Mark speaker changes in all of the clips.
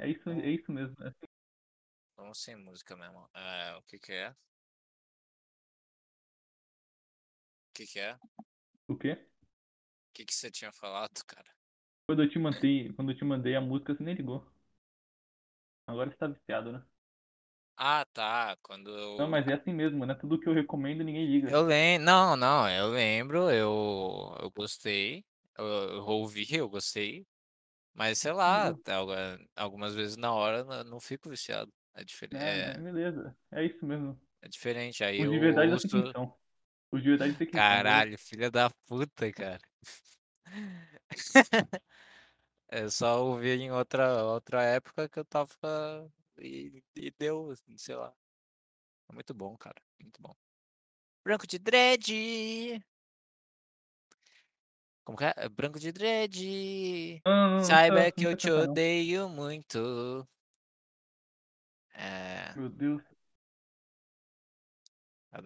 Speaker 1: É isso, é isso mesmo. É assim.
Speaker 2: Vamos sem música mesmo. É, o que que é? O que que é?
Speaker 1: O quê?
Speaker 2: O que que você tinha falado, cara?
Speaker 1: Quando eu te mandei, quando eu te mandei a música, você nem ligou. Agora você tá viciado, né?
Speaker 2: Ah, tá. Quando eu.
Speaker 1: Não, mas é assim mesmo, né? Tudo que eu recomendo ninguém liga.
Speaker 2: Eu lembro. Não, não, eu lembro, eu, eu gostei. Eu, eu ouvi, eu gostei. Mas sei lá, algu- algumas vezes na hora eu não fico viciado. É, difer
Speaker 1: É, é,
Speaker 2: é,
Speaker 1: beleza. É isso mesmo.
Speaker 2: é diferente. Aí eu
Speaker 1: de verdade que são. Os de verdade são, beleza?
Speaker 2: Caralho, filha da puta, cara. É só ouvir em outra, outra época que eu tava. E, e deu, assim, sei lá. É muito bom, cara. Muito bom. Branco de dread. Como que é? É Branco de dread.
Speaker 1: Não, não,
Speaker 2: Saiba
Speaker 1: precisa-
Speaker 2: que eu te
Speaker 1: não.
Speaker 2: odeio muito. É,
Speaker 1: Meu Deus.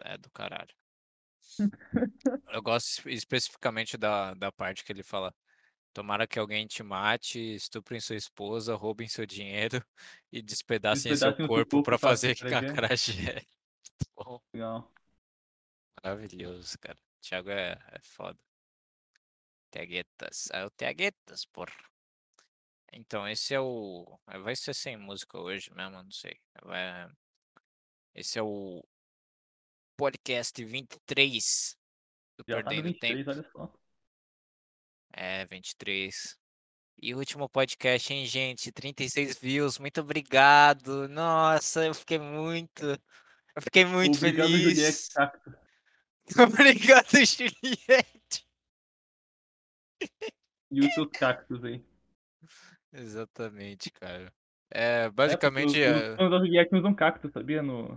Speaker 2: é do caralho. Eu gosto espe- especificamente da, da parte que ele fala. Tomara que alguém te mate, estuprem sua esposa, roubem seu dinheiro e despedacem seu
Speaker 1: Despedacem seu
Speaker 2: corpo pra fazer
Speaker 1: escrever.
Speaker 2: acarajé. Muito bom.
Speaker 1: Legal.
Speaker 2: Maravilhoso, cara. Thiago é, é foda. Tiaguetas. É o Tiaguetas, porra. Então, esse é o. Vai ser sem música hoje mesmo, não sei. Vai- Esse é o podcast 23 do
Speaker 1: Já tá
Speaker 2: Perdendo
Speaker 1: 23,
Speaker 2: Tempo.
Speaker 1: olha só.
Speaker 2: É, 23. E o último podcast, hein, gente? 36 views. Muito obrigado. Nossa, eu fiquei muito. Eu fiquei muito
Speaker 1: Obrigado, Juliette
Speaker 2: feliz.
Speaker 1: Cacto.
Speaker 2: Obrigado, Juliette.
Speaker 1: E os seus cactos aí.
Speaker 2: Exatamente, cara. É,
Speaker 1: É,
Speaker 2: basicamente. é-
Speaker 1: os fãs Juliette usam cacto, sabia? No,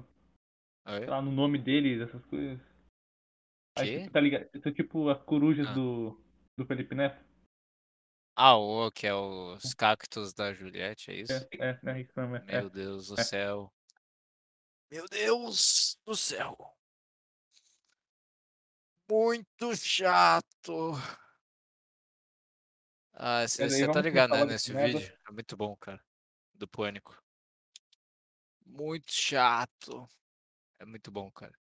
Speaker 2: Oi?
Speaker 1: sei lá, no nome deles, essas coisas. Aí,
Speaker 2: Quê?
Speaker 1: tipo, tá ligado? São tipo as corujas
Speaker 2: Ah.
Speaker 1: do, do Felipe Neto.
Speaker 2: Ah, o que é os cactos da Juliette, é isso?
Speaker 1: É, é, é isso mesmo. É.
Speaker 2: Meu Deus do
Speaker 1: é.
Speaker 2: céu. Meu Deus do céu. Muito chato. Ah, você tá ligado, né, nesse
Speaker 1: merda.
Speaker 2: vídeo? É muito bom, cara. Do Pânico. Muito chato. É muito bom, cara.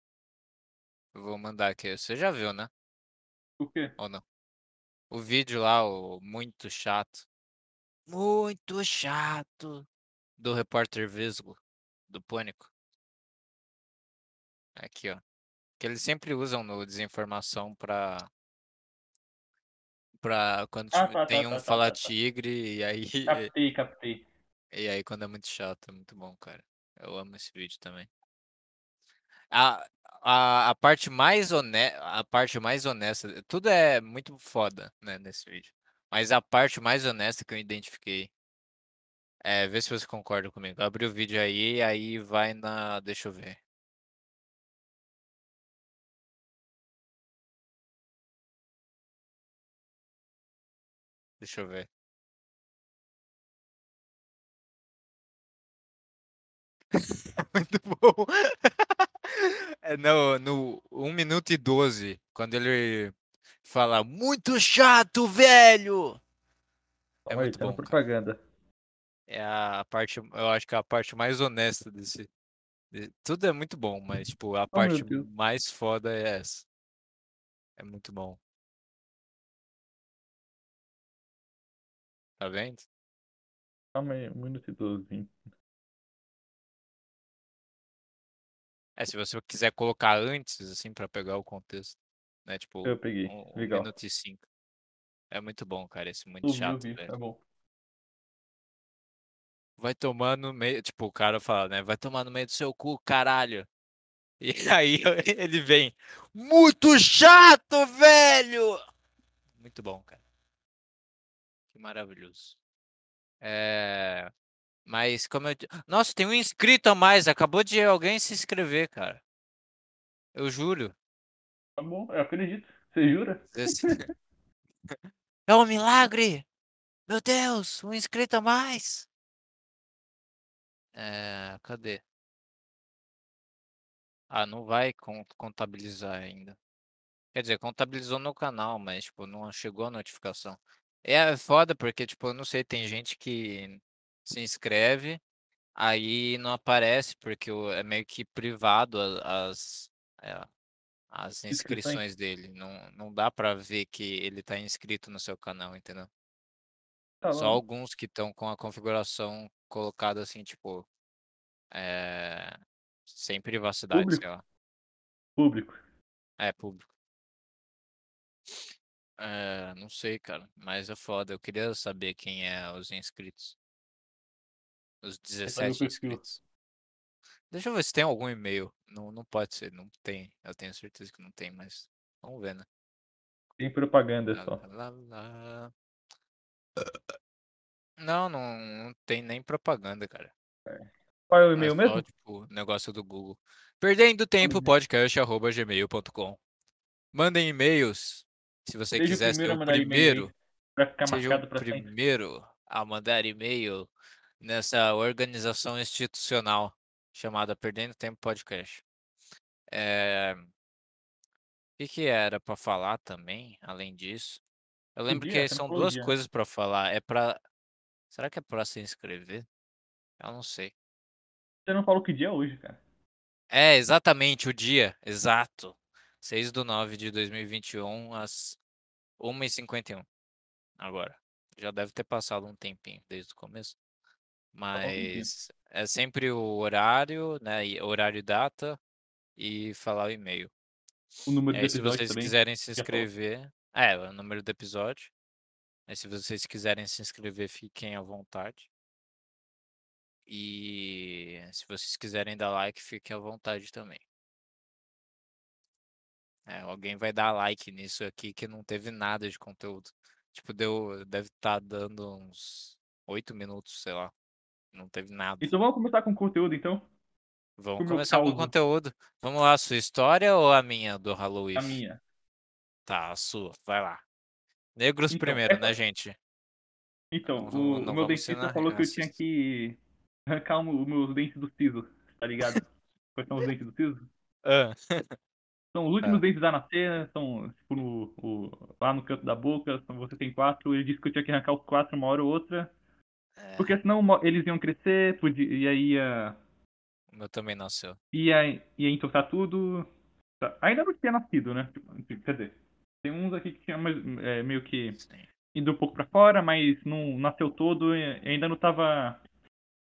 Speaker 2: Eu vou mandar aqui. Você já viu, né?
Speaker 1: O quê?
Speaker 2: Ou não? O vídeo lá, o muito chato. Muito chato. Do repórter Vesgo. Do Pânico. Aqui, ó. Que eles sempre usam no Desinformação pra. Pra quando
Speaker 1: Ah,
Speaker 2: tiver-
Speaker 1: tá,
Speaker 2: tem
Speaker 1: tá,
Speaker 2: um
Speaker 1: tá, tá,
Speaker 2: fala
Speaker 1: tá, tá.
Speaker 2: tigre e aí.
Speaker 1: Captei, captei.
Speaker 2: E aí quando é muito chato, é muito bom, cara. Eu amo esse vídeo também. A, a, a parte mais honesta, a parte mais honesta, tudo é muito foda, né, nesse vídeo. Mas a parte mais honesta que eu identifiquei é, vê se você concorda comigo. Abre o vídeo aí, aí vai na, deixa eu ver. Deixa eu ver. Muito bom. É no, no 1 minuto e 12, quando ele fala muito chato, velho. É
Speaker 1: aí,
Speaker 2: muito
Speaker 1: na
Speaker 2: bom, cara.
Speaker 1: propaganda.
Speaker 2: É a parte, eu acho que é a parte mais honesta desse. de- Tudo é muito bom, mas tipo, a
Speaker 1: Oh,
Speaker 2: parte mais foda é essa. É muito bom. Tá vendo?
Speaker 1: Calma aí, um minuto e doze.
Speaker 2: É, se você quiser colocar antes, assim, pra pegar o contexto, né? Tipo,
Speaker 1: Eu peguei.
Speaker 2: um, um
Speaker 1: Legal.
Speaker 2: minuto e cinco. É muito bom, cara. Esse muito
Speaker 1: Eu
Speaker 2: chato,
Speaker 1: vi,
Speaker 2: velho.
Speaker 1: tá bom.
Speaker 2: Vai tomar no meio. Tipo, o cara fala, né? Vai tomar no meio do seu cu, caralho. E aí ele vem. Muito chato, velho! Muito bom, cara. Maravilhoso. É. Mas como eu. Nossa, tem um inscrito a mais. Acabou de alguém se inscrever, cara. Eu juro.
Speaker 1: Tá bom, eu acredito. Você jura?
Speaker 2: É um milagre! Meu Deus, um inscrito a mais! É, cadê? Ah, não vai con- contabilizar ainda. Quer dizer, contabilizou no canal, mas, tipo, não chegou a notificação. É foda porque, tipo, eu não sei, tem gente que se inscreve, aí não aparece, porque é meio que privado as, é, as
Speaker 1: Inscrições?
Speaker 2: dele. Não, não dá pra ver que ele tá inscrito no seu canal, entendeu?
Speaker 1: Tá
Speaker 2: Só alguns que estão com a configuração colocada assim, tipo, é, sem privacidade,
Speaker 1: Público?
Speaker 2: sei lá.
Speaker 1: Público.
Speaker 2: É, público. É, não sei, cara, mas é foda. Eu queria saber quem é os inscritos. Os
Speaker 1: Aí tá meu
Speaker 2: 17
Speaker 1: perfil.
Speaker 2: inscritos. Deixa eu ver se tem algum e-mail. Não, não pode ser, não tem. Eu tenho certeza que não tem, mas vamos ver, né?
Speaker 1: Tem propaganda
Speaker 2: Lá,
Speaker 1: só.
Speaker 2: lá, lá. Não, não, não tem nem propaganda, cara.
Speaker 1: Qual é o
Speaker 2: É
Speaker 1: e-mail
Speaker 2: só,
Speaker 1: mesmo?
Speaker 2: tipo, negócio do Google. Perdendo tempo,
Speaker 1: e-mail.
Speaker 2: podcast.gmail.com. Mandem e-mails. Se você
Speaker 1: Seja
Speaker 2: quiser ser o primeiro.
Speaker 1: Pra ficar
Speaker 2: seja o
Speaker 1: sempre.
Speaker 2: primeiro a mandar e-mail nessa organização institucional chamada Perdendo Tempo Podcast. É... O que, que era pra falar também, além disso? Eu lembro
Speaker 1: dia,
Speaker 2: que são duas
Speaker 1: dia.
Speaker 2: coisas pra falar. É pra. Será que é pra se inscrever? Eu não sei.
Speaker 1: Você não falou que dia é hoje, cara.
Speaker 2: É, exatamente, o dia. Exato. 6 do 9 de 2021, às 1h51. Agora. Já deve ter passado um tempinho desde o começo. Mas é sempre o horário, né? Horário e data e falar o e-mail.
Speaker 1: O número do
Speaker 2: aí, se
Speaker 1: episódio
Speaker 2: vocês
Speaker 1: também.
Speaker 2: quiserem se inscrever. É, o número do episódio. Aí, se vocês quiserem se inscrever, fiquem à vontade. E se vocês quiserem dar like, fiquem à vontade também. É, alguém vai dar like nisso aqui que não teve nada de conteúdo. Tipo, deu, deve estar dando uns 8 minutos, sei lá. Não teve nada.
Speaker 1: Então vamos começar com o conteúdo, então.
Speaker 2: Vamos começar com conteúdo. Vamos lá, a sua história ou a minha do Halloween?
Speaker 1: A minha.
Speaker 2: Tá, a sua, vai lá. Negros
Speaker 1: Então,
Speaker 2: primeiro,
Speaker 1: essa-
Speaker 2: né, gente?
Speaker 1: Então,
Speaker 2: Não
Speaker 1: o,
Speaker 2: vamos-
Speaker 1: o
Speaker 2: não
Speaker 1: meu dentista
Speaker 2: ensinar
Speaker 1: falou que eu tinha que arrancar os meus dentes do siso, tá ligado? Quais são os dentes do siso?
Speaker 2: Ah,
Speaker 1: São os últimos
Speaker 2: Ah.
Speaker 1: dentes a nascer, são tipo no, o- lá no canto da boca, você tem quatro, ele disse que eu tinha que arrancar os quatro uma hora ou outra,
Speaker 2: é,
Speaker 1: porque senão eles iam crescer, podia, e aí ia,
Speaker 2: o meu também nasceu.
Speaker 1: ia, ia entortar tudo. Tá, Ainda não tinha nascido, né? Tipo, Quer dizer, tem uns aqui que tinha mais, é, meio que
Speaker 2: Sim.
Speaker 1: indo um pouco pra fora, mas não nasceu todo e ainda não tava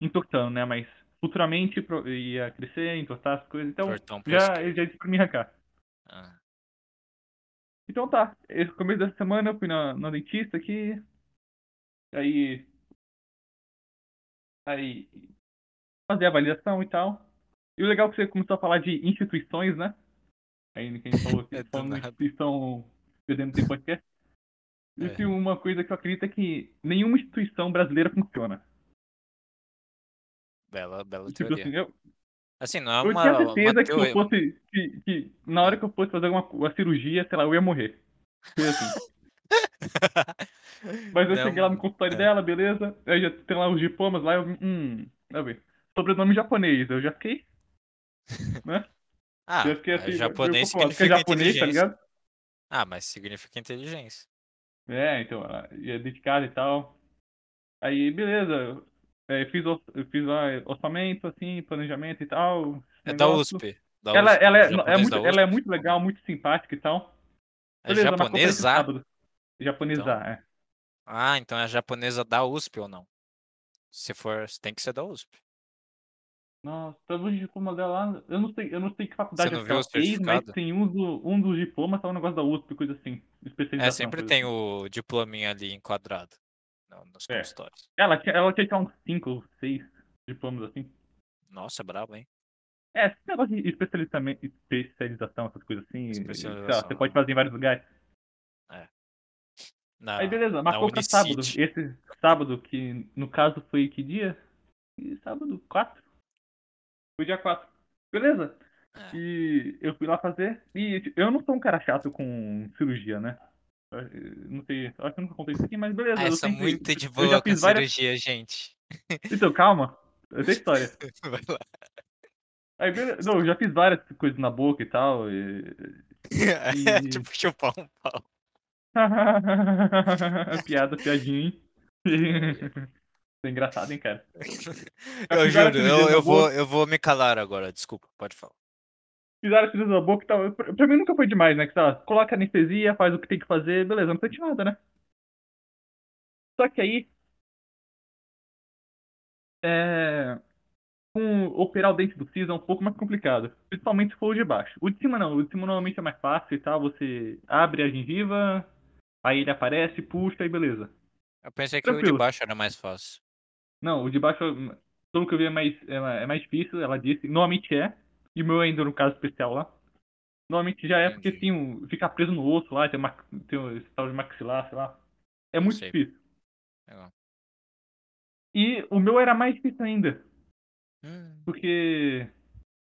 Speaker 1: entortando, né? Mas futuramente ia crescer, entortar as coisas. Então,
Speaker 2: Tortão
Speaker 1: já, ele já disse pra me arrancar.
Speaker 2: Ah,
Speaker 1: Então tá, esse começo dessa semana eu fui na, na dentista aqui. Aí. Aí. Fazer a avaliação e tal. E o legal é que você começou a falar de instituições, né? Aí que a gente falou aqui,
Speaker 2: É do
Speaker 1: falando
Speaker 2: nada.
Speaker 1: instituição perdendo tempo podcast. Se
Speaker 2: É.
Speaker 1: uma coisa que eu acredito é que nenhuma instituição brasileira funciona.
Speaker 2: bela, bela
Speaker 1: Tipo
Speaker 2: teoria.
Speaker 1: assim, eu,
Speaker 2: Assim, não é
Speaker 1: eu
Speaker 2: uma,
Speaker 1: tinha
Speaker 2: uma
Speaker 1: certeza que eu fosse. Que, que na hora que eu fosse fazer uma, uma cirurgia, sei lá, eu ia morrer. Foi assim. Mas eu
Speaker 2: Não,
Speaker 1: cheguei lá no consultório
Speaker 2: é.
Speaker 1: dela, beleza. Aí já tem lá os diplomas lá, eu hum, eu. Sobrenome japonês, eu já fiquei, né?
Speaker 2: Ah,
Speaker 1: já fiquei
Speaker 2: mas
Speaker 1: assim,
Speaker 2: japonês
Speaker 1: eu, eu,
Speaker 2: significa
Speaker 1: é japonês, tá ligado?
Speaker 2: Ah, mas significa inteligência.
Speaker 1: É, então, ela ia dedicada e tal. Aí, beleza. É, fiz, o- eu fiz lá orçamento, assim, planejamento e tal.
Speaker 2: É da. USP. Da
Speaker 1: Ela,
Speaker 2: USP,
Speaker 1: ela, é, é muito,
Speaker 2: da
Speaker 1: ela é
Speaker 2: USP.
Speaker 1: muito legal, muito simpática e tal.
Speaker 2: É
Speaker 1: Beleza, esse
Speaker 2: japonesa?
Speaker 1: sábado. Japonesar, é.
Speaker 2: Ah, então é japonesa da USP ou não? Se for, tem que ser da USP.
Speaker 1: Nossa, todos os diplomas dela eu não sei, eu não sei que faculdade
Speaker 2: Você não
Speaker 1: é ela fez, mas tem um, do, um dos diplomas tá um negócio da USP, coisa assim. Especialização.
Speaker 2: É, sempre tem
Speaker 1: assim.
Speaker 2: o diplominha ali enquadrado nos
Speaker 1: É.
Speaker 2: consultórios.
Speaker 1: Ela tinha, ela tinha uns 5 ou 6 diplomas assim.
Speaker 2: Nossa, brabo, hein?
Speaker 1: É, esse negócio de especialização, essas coisas assim. lá, você pode fazer em vários lugares.
Speaker 2: Na,
Speaker 1: Aí beleza, marcou pra sábado. Esse sábado, que no caso foi que dia? E sábado 4? Foi dia 4. Beleza.
Speaker 2: É.
Speaker 1: E eu fui lá fazer. E eu não sou um cara chato com cirurgia, né? Eu- eu Não sei, acho que eu nunca contei isso aqui, mas beleza.
Speaker 2: Ah,
Speaker 1: eu
Speaker 2: eu sou
Speaker 1: sempre.
Speaker 2: muito de
Speaker 1: eu
Speaker 2: boa
Speaker 1: já
Speaker 2: com
Speaker 1: fiz várias.
Speaker 2: cirurgia, gente.
Speaker 1: Então, calma. Eu tenho história.
Speaker 2: Vai lá.
Speaker 1: Aí, beleza. Não, eu já fiz várias coisas na boca e tal. E...
Speaker 2: É
Speaker 1: E-
Speaker 2: tipo chupar um pau.
Speaker 1: Piada, piadinha, hein? é engraçado, hein, cara?
Speaker 2: Eu
Speaker 1: fizeram
Speaker 2: juro, eu, eu, vou, eu vou me calar agora. Desculpa, pode falar.
Speaker 1: Fizeram a cirurgia da boca e tal. Pra pra mim nunca foi demais, né? Que tá, coloca anestesia, faz o que tem que fazer, beleza, não sente nada, né? Só que aí. É. Com operar o dente do siso é um pouco mais complicado. Principalmente se for o de baixo. O de cima não. O de cima normalmente é mais fácil e tal. Você abre a gengiva, aí ele aparece, puxa e beleza.
Speaker 2: Eu pensei que o de
Speaker 1: Tranquilo.
Speaker 2: baixo era mais fácil.
Speaker 1: Não, o de baixo, pelo que eu vi, é mais, é, é mais difícil, ela disse. Normalmente é. E o meu ainda no caso especial lá. Normalmente já é porque
Speaker 2: Entendi.
Speaker 1: tem um, fica preso no osso lá, tem, uma, tem um esse tal de maxilar, sei lá. É muito
Speaker 2: sei.
Speaker 1: difícil.
Speaker 2: Legal.
Speaker 1: E o meu era mais difícil ainda.
Speaker 2: Hum,
Speaker 1: Porque,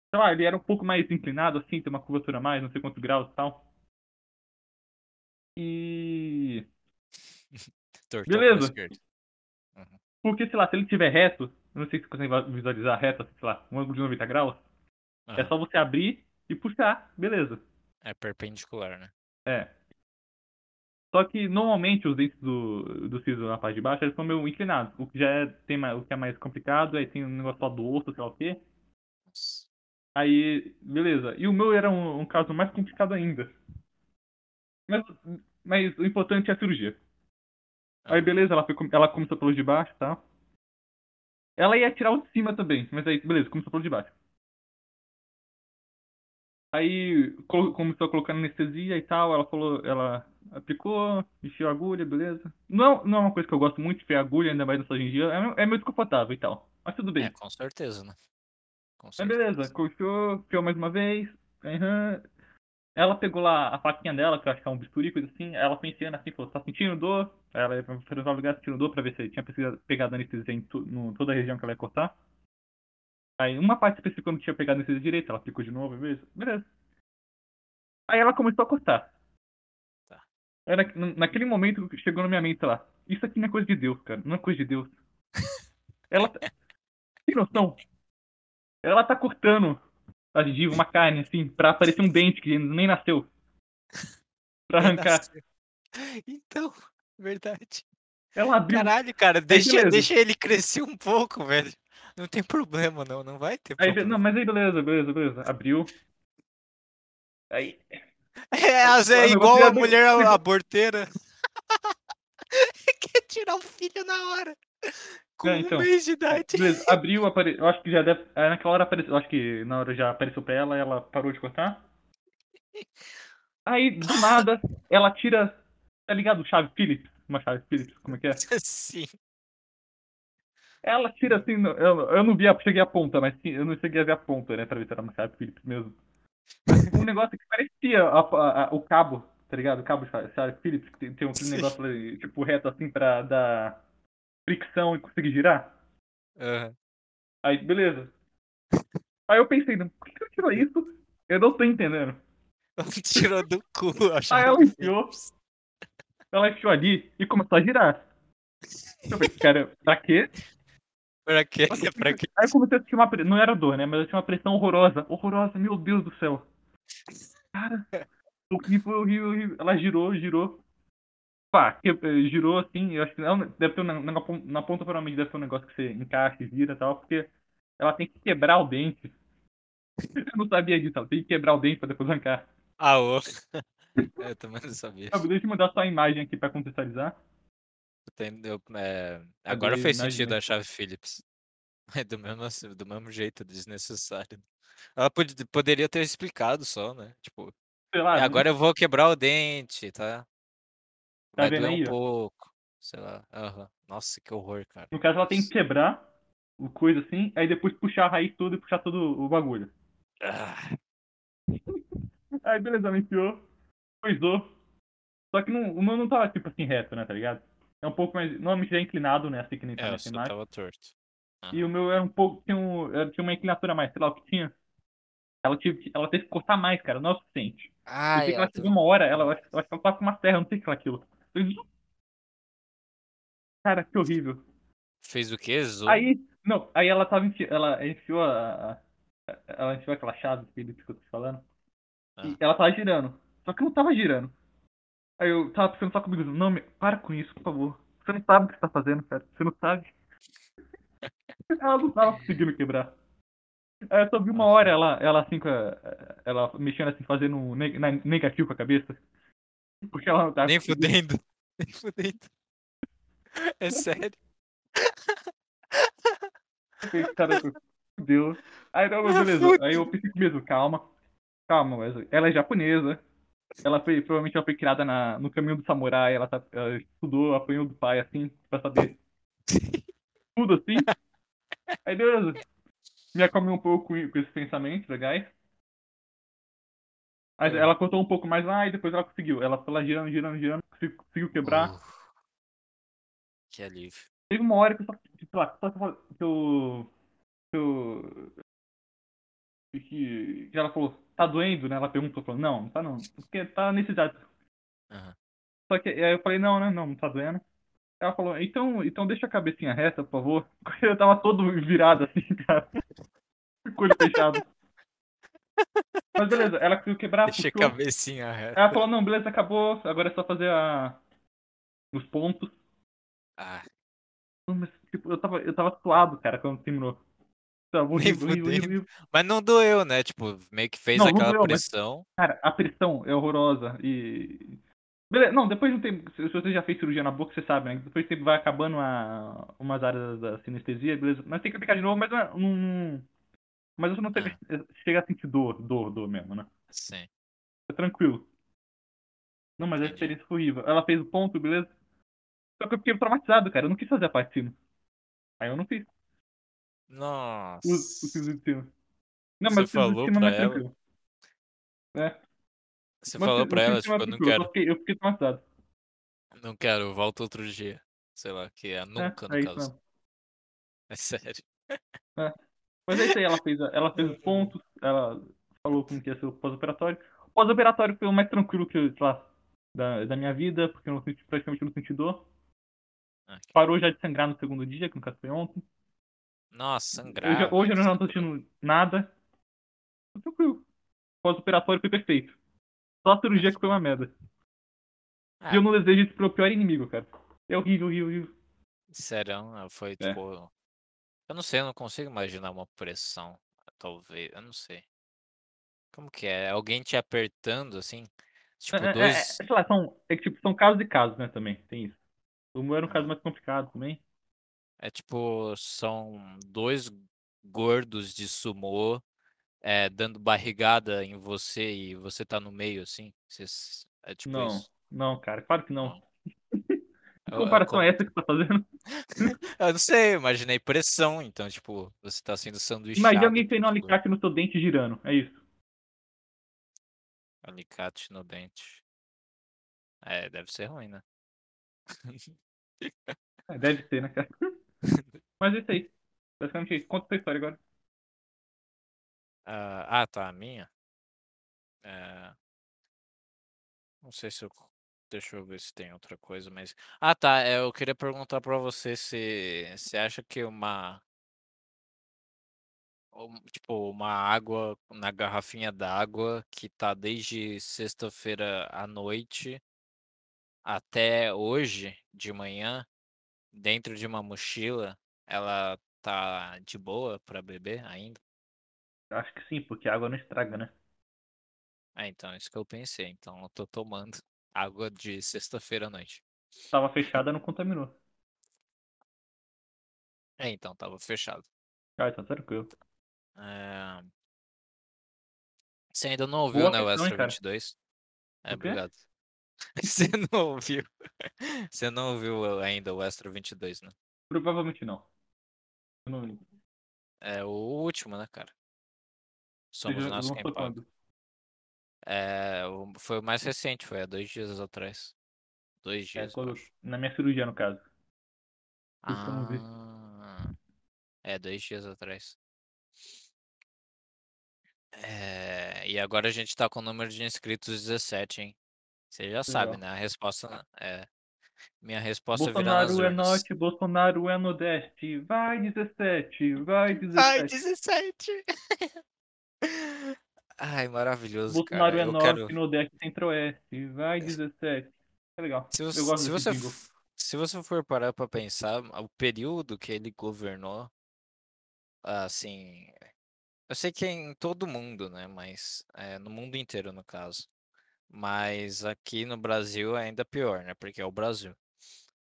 Speaker 1: sei lá, ele era um pouco mais inclinado, assim, tem uma curvatura a mais, não sei quantos graus e tal. E. Beleza.
Speaker 2: Uhum.
Speaker 1: Porque, sei lá, se ele estiver reto, eu não sei se você consegue visualizar reto, assim, sei lá, um ângulo de 90 graus, é
Speaker 2: Aham.
Speaker 1: só você abrir e puxar, beleza.
Speaker 2: É perpendicular, né?
Speaker 1: É. Só que normalmente os dentes do, do siso na parte de baixo eles são meio inclinados. O que já é, tem mais, o que é mais complicado, aí tem um negócio só do osso, sei lá o quê.
Speaker 2: Nossa.
Speaker 1: Aí, beleza. E o meu era um, um caso mais complicado ainda. Mas, mas o importante é a cirurgia. Aí
Speaker 2: Ah,
Speaker 1: beleza, ela, foi, ela começou pelo de baixo e tal. Ela ia tirar o de cima também, mas aí, beleza, começou pelo de baixo. Aí começou a colocar anestesia e tal, ela falou, ela aplicou, enfiou a agulha, beleza. Não, não é uma coisa que eu gosto muito, enfiar agulha, ainda mais nessa gengiva, é, é meio desconfortável e tal. Mas tudo bem.
Speaker 2: É, com certeza, né? Com
Speaker 1: Mas
Speaker 2: certeza.
Speaker 1: beleza, enfiou, enfiou mais uma vez. aham. Ela pegou lá a faquinha dela, que eu acho que é um bisturi, coisa assim. Ela foi enfiando assim, falou, tá sentindo dor? Aí Ela ia pra lugar sentindo dor pra ver se tinha pegado- anestesia em no, toda a região que ela ia cortar. Aí uma parte específica não tinha pegado anestesia direito, ela aplicou de novo, beleza. Beleza. Aí ela começou a cortar.
Speaker 2: Tá.
Speaker 1: Era, naquele momento que chegou na minha mente, lá, isso aqui não é coisa de Deus, cara. Não é coisa de Deus. Ela tá- tem noção? Ela tá cortando a gengiva, uma carne, assim, pra aparecer um dente que nem nasceu. Pra arrancar.
Speaker 2: Então, verdade.
Speaker 1: Ela abriu.
Speaker 2: Caralho, cara, deixa, deixa ele crescer um pouco, velho. Não tem problema, não. Não vai ter
Speaker 1: Aí,
Speaker 2: problema.
Speaker 1: não, mas aí beleza, beleza, beleza. Abriu. Aí.
Speaker 2: É, as- é igual a mulher a- aborteira. Quer tirar o filho na hora. Com
Speaker 1: É, então.
Speaker 2: um mês de idade.
Speaker 1: Beleza, abriu, apare... eu acho que já deve. aí Naquela hora apareceu. eu Acho que na hora já apareceu pra ela, ela parou de cortar. Aí, do nada, ela tira. Tá ligado? Chave Phillips? Uma chave Phillips, como é que é?
Speaker 2: Sim.
Speaker 1: Ela tira assim. Eu, eu não vi, a, cheguei a ponta, mas sim, eu não cheguei a ver a ponta, né? Pra ver se era uma chave Phillips mesmo. Um negócio que parecia a- a- a- o cabo, tá ligado? O cabo chave Phillips, que tem, tem aquele
Speaker 2: Sim.
Speaker 1: negócio ali, tipo reto assim pra dar fricção e conseguir girar.
Speaker 2: Aham.
Speaker 1: Aí, beleza. Aí eu pensei, por que ela tirou isso? Eu não tô entendendo.
Speaker 2: Tirou do cu a
Speaker 1: Aí ela enfiou, ela enfiou ali e começou a girar. Eu falei, cara, pra quê?
Speaker 2: Pra quê? Pra quê?
Speaker 1: Aí eu comecei a sentir uma. Não era dor, né? Mas eu tinha uma pressão horrorosa. Horrorosa, meu Deus do céu. Cara, horrível, horrível, horrível. Ela girou, girou. Pá, que, eh, girou assim. Eu acho que ela deve ter um, na, na ponta, provavelmente deve ter um negócio que você encaixa e vira e tal. Porque ela tem que quebrar o dente. Eu não sabia disso. Ela tem que quebrar o dente pra depois arrancar.
Speaker 2: Ah, ô. Eu também não sabia.
Speaker 1: Ah, Deixa eu mandar só a imagem aqui pra contextualizar.
Speaker 2: Tem- eu- é, agora fez
Speaker 1: Imagina.
Speaker 2: sentido a chave Phillips. É do mesmo, assim- do mesmo jeito, desnecessário. Ela pod- poderia ter explicado só, né? Tipo,
Speaker 1: lá.
Speaker 2: "É, agora eu vou quebrar o dente, tá?
Speaker 1: Tá
Speaker 2: Vai doer um
Speaker 1: ó?
Speaker 2: pouco. Sei lá. aham. Nossa, que horror, cara.
Speaker 1: No caso, ela tem que quebrar o coisa assim. Aí depois puxar a raiz toda e puxar todo o bagulho.
Speaker 2: Ah,
Speaker 1: Aí beleza, ela enfiou, coisou. Só que não, o meu não tava tipo assim reto, né, tá ligado? É um pouco mais. Normalmente já é inclinado, né? Assim que nem tá
Speaker 2: é,
Speaker 1: imagem.
Speaker 2: tava torto.
Speaker 1: E o meu era um pouco. Tinha, um, era- tinha uma inclinatura a mais, sei lá o que tinha. Ela, tive, ela teve que cortar mais, cara, não é o suficiente. Eu
Speaker 2: Ai,
Speaker 1: sei que ela chegou uma hora, ela, eu acho eu que ela tava com uma serra, não sei o que era aquilo. Eu- Cara, que horrível.
Speaker 2: fez o quê? Zoom?
Speaker 1: Aí, não, aí ela tava enfi... ela enfiou a, a- ela enfiou aquela chave que eu tô te falando.
Speaker 2: Ah.
Speaker 1: E ela tava girando. Só que não tava girando. Aí eu tava pensando só comigo, não, me- para com isso, por favor. Você não sabe o que você tá fazendo, cara. Você não sabe. Ela não tava conseguindo quebrar. Aí eu só vi uma hora ela, ela assim, com a- ela mexendo assim, fazendo um ne- na- negativo com a cabeça. Porque ela não tava
Speaker 2: Nem
Speaker 1: conseguindo.
Speaker 2: fudendo. Nem fudendo. É sério.
Speaker 1: Cara fudeu. Aí não,
Speaker 2: Ah,
Speaker 1: beleza. Aí eu pensei mesmo, calma. Calma, mas ela é japonesa. Ela foi, provavelmente ela foi criada na, no caminho do samurai, ela, tá, ela estudou, apanhou do pai, assim, pra saber tudo assim. Aí beleza. Me acalmei um pouco com, com esses pensamentos legais. Mas
Speaker 2: É.
Speaker 1: ela cortou um pouco mais lá e depois ela conseguiu. Ela foi lá girando, girando, girando, conseguiu, quebrar.
Speaker 2: Uh, que alívio.
Speaker 1: Teve uma hora que eu só, que, sei lá, só que eu, que eu, que que, ela falou, tá doendo, né? Ela perguntou, falou, não, não tá não, porque tá necessidade.
Speaker 2: Aham.
Speaker 1: Só que aí eu falei, não, né, não, não tá doendo. Ela falou, então, então deixa a cabecinha reta, por favor. Eu tava todo virado assim, cara. Com o olho fechado. Mas beleza, ela conseguiu quebrar,
Speaker 2: Deixa a
Speaker 1: puxou.
Speaker 2: cabecinha reta.
Speaker 1: Ela falou, não, beleza, acabou, agora é só fazer a... os pontos.
Speaker 2: Ah,
Speaker 1: Mas, tipo, eu tava, eu tava suado, cara, quando terminou.
Speaker 2: Mas não doeu, né? Tipo, meio que fez
Speaker 1: Não,
Speaker 2: aquela
Speaker 1: doeu, mas-
Speaker 2: pressão.
Speaker 1: Cara, a pressão é horrorosa e. Beleza, não, depois de um tempo, se você já fez cirurgia na boca, você sabe, né? Depois de tempo vai acabando a, umas áreas da sinestesia, beleza. Mas tem que aplicar de novo, mas não. não- mas você não chega, chega a sentir dor, dor, dor mesmo, né?
Speaker 2: Sim.
Speaker 1: É tranquilo. Não, mas a experiência foi horrível. Ela fez o ponto, beleza? Só que eu fiquei traumatizado, cara. Eu não quis fazer a parte de cima. Aí eu não fiz
Speaker 2: Nossa.
Speaker 1: de cima. Não,
Speaker 2: Você
Speaker 1: mas o piso de
Speaker 2: falou
Speaker 1: cima
Speaker 2: pra
Speaker 1: é
Speaker 2: ela?
Speaker 1: tranquilo. É,
Speaker 2: Você
Speaker 1: mas
Speaker 2: falou pra ela, tipo,
Speaker 1: é
Speaker 2: eu não
Speaker 1: Eu,
Speaker 2: quero,
Speaker 1: só fiquei, eu fiquei
Speaker 2: não quero, volta outro dia. Sei lá, que é nunca,
Speaker 1: é,
Speaker 2: no
Speaker 1: é
Speaker 2: caso. É sério.
Speaker 1: Mas é isso aí, ela fez, ela fez os pontos, ela falou como que ia ser o pós-operatório. O pós-operatório foi o mais tranquilo que, sei lá, da, da minha vida, porque eu não senti, praticamente não senti dor.
Speaker 2: Ok.
Speaker 1: Parou já de sangrar no segundo dia, que no caso foi ontem.
Speaker 2: Nossa,
Speaker 1: Eu
Speaker 2: sangrar.
Speaker 1: hoje eu já não tô sentindo nada. Tô tranquilo. Pós-operatório foi perfeito. Só a cirurgia que foi uma merda.
Speaker 2: Ah,
Speaker 1: E eu não desejo isso pro pior inimigo, cara. É horrível, horrível, horrível.
Speaker 2: Serão, foi
Speaker 1: É.
Speaker 2: tipo. Eu não sei, eu não consigo imaginar uma pressão. Talvez, eu não sei. Como que é? Alguém te apertando assim? Tipo,
Speaker 1: É, é, é,
Speaker 2: dois.
Speaker 1: sei lá, são, é que, tipo, são casos e casos, né, também. Tem isso. O meu era um
Speaker 2: Ah.
Speaker 1: caso mais complicado também.
Speaker 2: É tipo, são dois gordos de sumô é, dando barrigada em você e você tá no meio, assim. Vocês- É tipo
Speaker 1: não,
Speaker 2: isso.
Speaker 1: não, cara, claro que não. Que
Speaker 2: Eu- eu
Speaker 1: comparação é essa que você tá fazendo?
Speaker 2: Eu não sei, eu imaginei pressão, então, tipo, você tá sendo sanduichado.
Speaker 1: Imagina alguém tendo um alicate no seu dente girando. É isso.
Speaker 2: Alicate no dente. É, deve ser ruim, né?
Speaker 1: É, deve ser, né, cara? Mas é isso aí. Basicamente é isso. Conta a sua história agora.
Speaker 2: Ah, ah, tá, a minha? É... Não sei se eu. Deixa eu ver se tem outra coisa, mas. Ah, tá. Eu queria perguntar pra você se você acha que uma. um- Tipo, uma água na garrafinha d'água que tá desde sexta-feira à noite até hoje de manhã, dentro de uma mochila, ela tá de boa pra beber ainda?
Speaker 1: Acho que sim, porque a água não estraga, né?
Speaker 2: Ah, então, isso que eu pensei. Então, eu tô tomando água de sexta-feira à noite.
Speaker 1: Tava fechada, não contaminou.
Speaker 2: É, então, tava fechado.
Speaker 1: Ah, então tranquilo.
Speaker 2: É... Você ainda não ouviu,
Speaker 1: Boa
Speaker 2: né, o
Speaker 1: questão, cara?
Speaker 2: 22? É, obrigado. Você não ouviu. Você não ouviu ainda o Extra 22, né?
Speaker 1: Provavelmente não. Eu não...
Speaker 2: É o último, né, cara? Somos
Speaker 1: já
Speaker 2: nós quem paga. É, foi o mais recente, foi há dois dias atrás. Dois
Speaker 1: É,
Speaker 2: dias, eu
Speaker 1: quando... Na minha cirurgia, no caso.
Speaker 2: Ah, é, dois dias atrás. É, e agora a gente tá com o número de inscritos 17, hein? Você já sabe,
Speaker 1: Legal.
Speaker 2: né? A resposta é. Minha resposta
Speaker 1: Bolsonaro é norte, Bolsonaro é nordeste. Vai 17, vai 17.
Speaker 2: Ai, 17! Ai, maravilhoso,
Speaker 1: Bolsonaro
Speaker 2: cara.
Speaker 1: é
Speaker 2: Eu
Speaker 1: norte,
Speaker 2: quero.
Speaker 1: nordeste, centro-oeste. Vai 17. É legal.
Speaker 2: Se
Speaker 1: Eu
Speaker 2: você,
Speaker 1: gosto
Speaker 2: se você, se você for parar pra pensar, o período que ele governou assim, eu sei que é em todo mundo, né? Mas é, no mundo inteiro, no caso. Mas aqui no Brasil é ainda pior, né? Porque é o Brasil.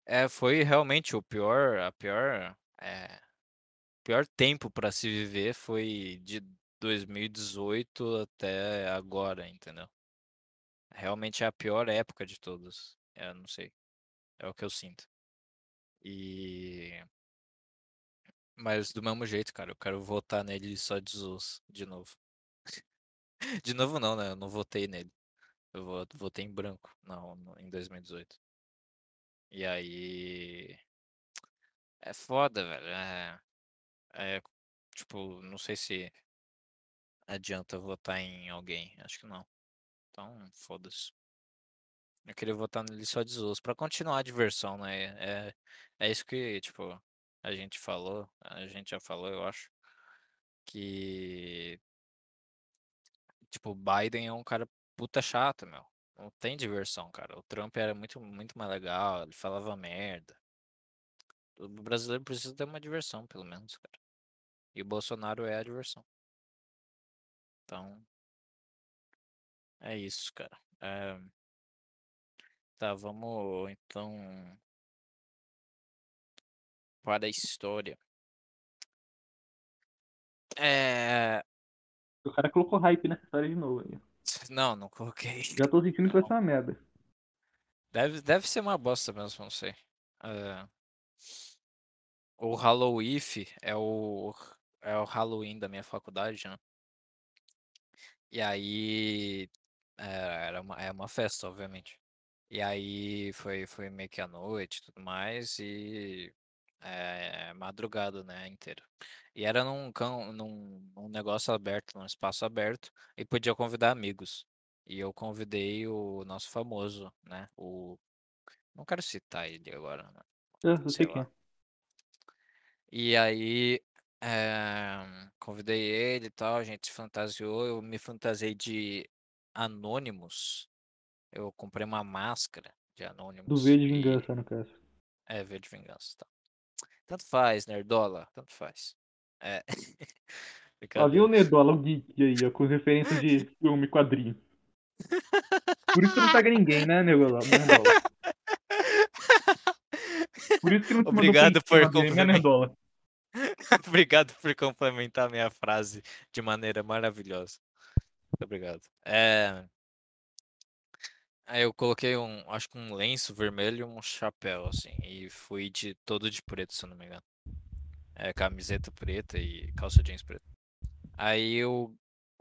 Speaker 2: É, foi realmente o pior, a pior, é, pior tempo para se viver foi de 2018 até agora, entendeu? Realmente é a pior época de todas. Eu não sei. É o que eu sinto. E mas do mesmo jeito, cara, eu quero votar nele só de zoos, de novo. De novo não, né? Eu não votei nele. Eu vo- votei em branco, não, no- em 2018. E aí. É foda, velho. É, é, tipo, não sei se adianta votar em alguém. Acho que não. Então, foda-se. Eu queria votar nele só de zoos, pra continuar a diversão, né? É, é isso que, tipo, a gente falou, a gente já falou, eu acho, que, tipo, Biden é um cara puta chato, meu. Não tem diversão, cara. O Trump era muito, muito mais legal, ele falava merda. O brasileiro precisa ter uma diversão, pelo menos, cara. E o Bolsonaro é a diversão. Então, é isso, cara. É, Tá, vamos então para a história. É.
Speaker 1: O cara colocou hype nessa história de novo aí.
Speaker 2: Não, não coloquei.
Speaker 1: Já tô sentindo que vai ser uma merda.
Speaker 2: Deve, deve ser uma bosta mesmo, não sei. É, O Halloween é o, é o Halloween da minha faculdade, né? E aí. é, Era uma, é uma festa, obviamente. E aí foi, foi meio que à noite e tudo mais. E. É, madrugada, né? Inteira. E era num, cão, num, num negócio aberto, num espaço aberto. E podia convidar amigos. E eu convidei o nosso famoso, né? O. Não quero citar ele agora, né?
Speaker 1: Eu, eu
Speaker 2: sei
Speaker 1: sei quem é.
Speaker 2: E aí, eh, convidei ele e tal, a gente se fantasiou, eu me fantasiei de Anonymous. Eu comprei uma máscara de Anonymous.
Speaker 1: Do V de
Speaker 2: e-
Speaker 1: vingança, no caso.
Speaker 2: É, V de vingança, tá. Tanto faz, Nerdola, tanto faz. É.
Speaker 1: Viu o. Nerdola, o geek aí, ó, com referências de filme, quadrinho. Por isso que não pega ninguém, né, Nerdola? Nerdola. Por isso que não te
Speaker 2: Obrigado por
Speaker 1: né, Nerdola?
Speaker 2: Obrigado por complementar minha frase de maneira maravilhosa. Muito obrigado. É... Aí eu coloquei um, acho que um lenço vermelho e um chapéu, assim, e fui de todo de preto, se eu não me engano. É, camiseta preta e calça jeans preta. Aí o,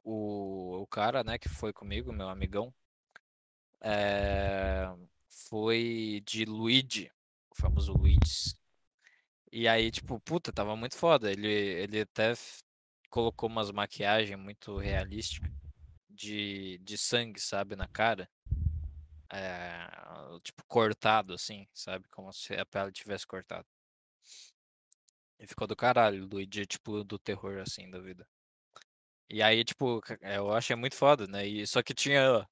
Speaker 2: o, o cara, né, que foi comigo, meu amigão, é, foi de Luigi, o famoso Luigi. E aí, tipo, puta, tava muito foda. Ele, ele até colocou umas maquiagens muito realísticas de, de sangue, sabe, na cara. É, tipo, cortado, assim, sabe? Como se a pele tivesse cortado. E ficou do caralho, o Luigi, tipo, do terror, assim, da vida. E aí, tipo, ca- eu achei muito foda, né? E, só que tinha.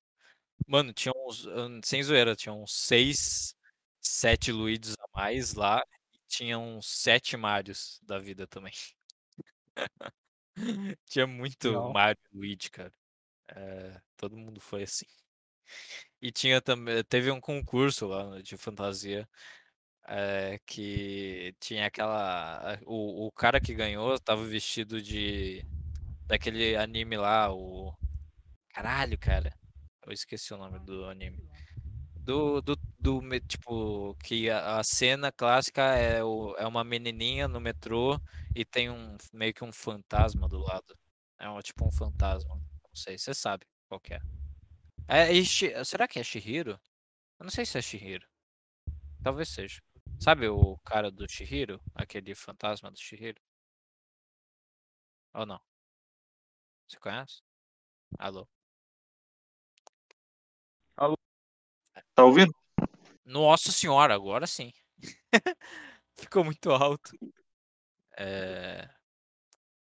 Speaker 2: Mano, tinha uns. Sem zoeira, tinha uns seis, sete Luigi's a mais lá. E tinha uns sete Marios da vida também. Tinha muito
Speaker 1: Legal.
Speaker 2: Mario e Luigi, cara. É, todo mundo foi assim. E tinha também. Teve um concurso lá de fantasia. é, que tinha aquela. O, o cara que ganhou tava vestido de. Daquele anime lá, o. Caralho, cara. Eu esqueci o nome do anime. Do, do, do tipo, que a, a cena clássica é, o, é uma menininha no metrô e tem um meio que um fantasma do lado. É um, tipo um fantasma. Não sei, você sabe qual que é. É, será que é Shihiro? Eu não sei se é Shihiro. Talvez seja. Sabe o cara do Shihiro? Aquele fantasma do Shihiro? Ou não? Você conhece? Alô?
Speaker 3: Tá ouvindo?
Speaker 2: Nossa senhora, agora sim. Ficou muito alto. É...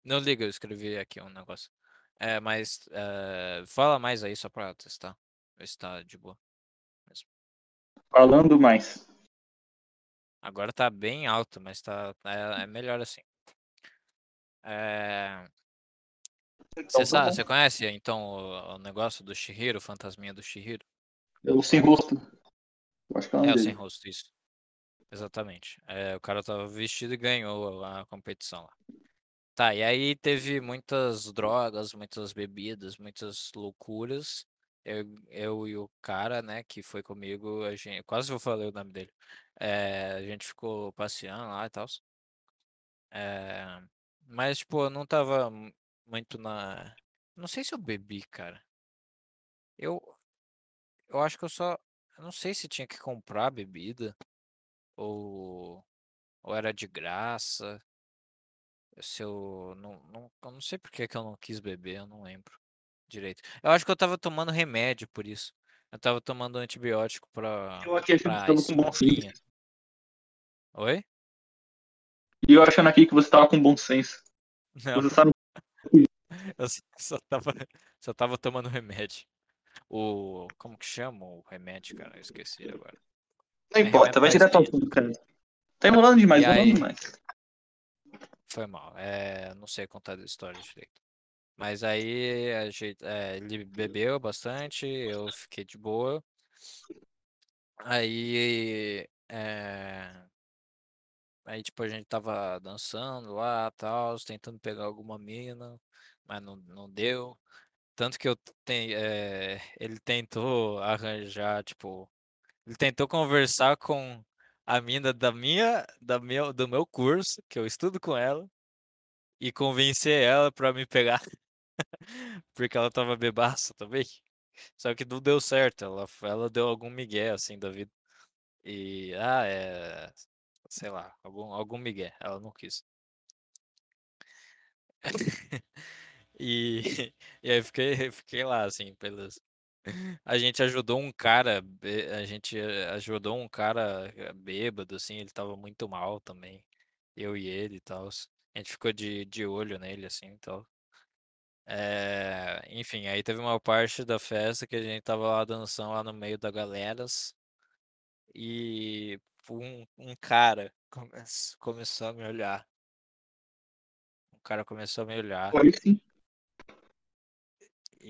Speaker 2: Não liga, eu escrevi aqui um negócio. É, mas é, fala mais aí só pra testar. Ver se tá de boa.
Speaker 3: Falando mais.
Speaker 2: Agora tá bem alto, mas tá é, é melhor assim. É,
Speaker 3: Então,
Speaker 2: Você
Speaker 3: tá
Speaker 2: sabe, você conhece então o, o negócio do Shihiro, o fantasminha do Shihiro?
Speaker 3: É o sem rosto. Eu acho que é o
Speaker 2: É, o sem rosto, isso. Exatamente. É, o cara tava vestido e ganhou a competição lá. Tá, e aí teve muitas drogas, muitas bebidas, muitas loucuras. Eu, eu e o cara, né, que foi comigo, a gente, quase eu falei o nome dele. É, a gente ficou passeando lá e tal. É, mas, tipo, eu não tava mu- muito na. Não sei se eu bebi, cara. Eu, eu acho que eu só. Eu não sei se tinha que comprar bebida ou, ou era de graça. Se eu não, não, eu não sei por que que eu não quis beber, eu não lembro direito. Eu acho que eu tava tomando remédio por isso. Eu tava tomando antibiótico pra,
Speaker 3: Eu aqui achando com bom senso.
Speaker 2: Oi?
Speaker 3: E eu achando aqui que você tava com bom senso.
Speaker 2: Não,
Speaker 3: Você sabe
Speaker 2: eu só, tava, só tava tomando remédio. O. Como que chama o remédio, cara? Eu esqueci agora.
Speaker 3: Não
Speaker 2: É
Speaker 3: importa, vai direto ao cara. Tá enrolando demais, enrolando
Speaker 2: aí-
Speaker 3: demais.
Speaker 2: Foi mal. É, não sei contar a história direito. Mas aí a gente, é, ele bebeu bastante, eu fiquei de boa. Aí, é, aí tipo, a gente tava dançando lá, tal, tentando pegar alguma mina, mas não, não deu. Tanto que eu tem, é, ele tentou arranjar, tipo, ele tentou conversar com a mina da minha, da meu, do meu curso, que eu estudo com ela, e convencer ela pra me pegar, porque ela tava bebaça também. Só que não deu certo, ela, ela deu algum migué assim da vida. E, ah, é, sei lá, algum, algum migué, ela não quis. E, e aí fiquei, fiquei lá, assim, pelas. A gente ajudou um cara, bê- a gente eh, ajudou um cara eh, bêbado, assim, ele tava muito mal também. Eu e ele e tal. A gente ficou de, de olho nele, assim, e tal. É, enfim, aí teve uma parte da festa que a gente tava lá dançando lá no meio da galeras. E um, um cara come- começou a me olhar. Um cara começou a me olhar.
Speaker 3: Aí sim.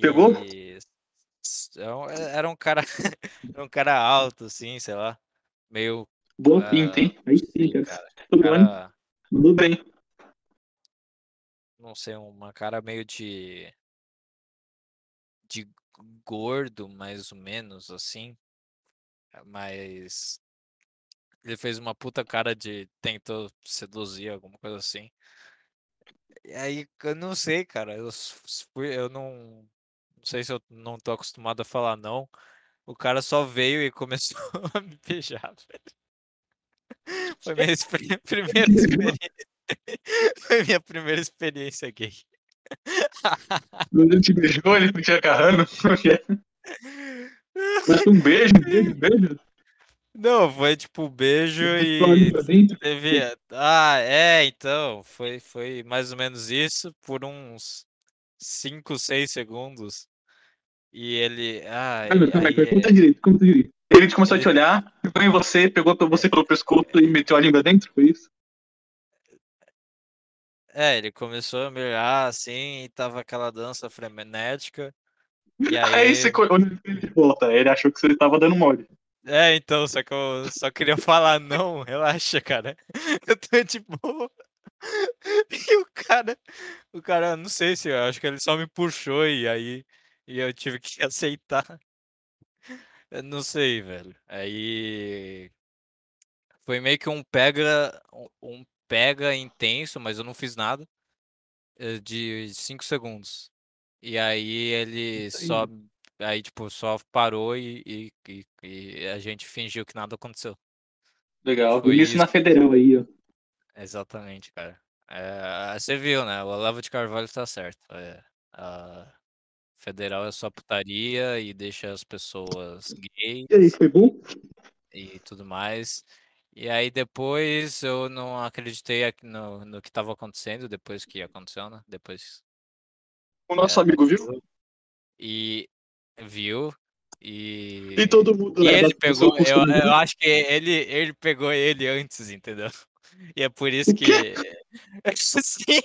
Speaker 3: Pegou?
Speaker 2: E é é- era um cara, era um cara alto, assim, sei lá, meio,
Speaker 3: Boa
Speaker 2: Ah,
Speaker 3: pinta, hein? Aí sim, cara.
Speaker 2: cara,
Speaker 3: Tudo bem?
Speaker 2: cara,
Speaker 3: Tudo bem.
Speaker 2: não sei, uma cara meio de, de gordo, mais ou menos, assim, mas ele fez uma puta cara de tentou seduzir, alguma coisa assim. E aí, eu não sei, cara, eu, fui, eu não, não sei se eu não tô acostumado a falar não. O cara só veio e começou a me beijar, velho. Foi minha experi- primeira experiência. Foi minha primeira experiência gay.
Speaker 3: Ele te beijou, ele te agarrando. Foi um beijo, um beijo, um beijo.
Speaker 2: Não, foi tipo beijo e teve. Ah, é, então. Foi, foi mais ou menos isso por uns 5, 6 segundos. E ele. Ah,
Speaker 3: Calma,
Speaker 2: e
Speaker 3: calma,
Speaker 2: aí.
Speaker 3: Conta direito, conta direito. Ele começou a
Speaker 2: Ele-
Speaker 3: te olhar, pegou em você, pegou você pelo pescoço e meteu a língua dentro, foi isso?
Speaker 2: É, ele começou a me olhar assim e tava aquela dança frenética. E
Speaker 3: Aí
Speaker 2: aí.
Speaker 3: você olhou ele de volta, ele achou que você tava dando mole.
Speaker 2: É, então, só que eu só queria falar não, relaxa, cara. Eu tô de boa. E o cara, o cara, não sei se, eu acho que ele só me puxou e aí e eu tive que aceitar. Eu não sei, velho. Aí foi meio que um pega, um- pega intenso, mas eu não fiz nada, eh, de 5 segundos. E aí ele só, aí tipo, só parou e, e, e- a gente fingiu que nada aconteceu.
Speaker 3: Legal,
Speaker 2: Foi
Speaker 3: isso na federal aí, ó.
Speaker 2: Exatamente, cara. É, você viu, né? O Olavo de Carvalho tá certo. É, a federal é só putaria e deixa as pessoas gays
Speaker 3: E aí, foi bom?
Speaker 2: e tudo mais. E aí depois eu não acreditei no, no que estava acontecendo, depois que aconteceu, né? Depois.
Speaker 3: O nosso
Speaker 2: é,
Speaker 3: amigo viu?
Speaker 2: E viu. E,
Speaker 3: E todo mundo
Speaker 2: e
Speaker 3: leva
Speaker 2: ele pegou. Eu,
Speaker 3: como
Speaker 2: eu acho que ele, ele pegou ele antes, entendeu? E é por isso que. Sim!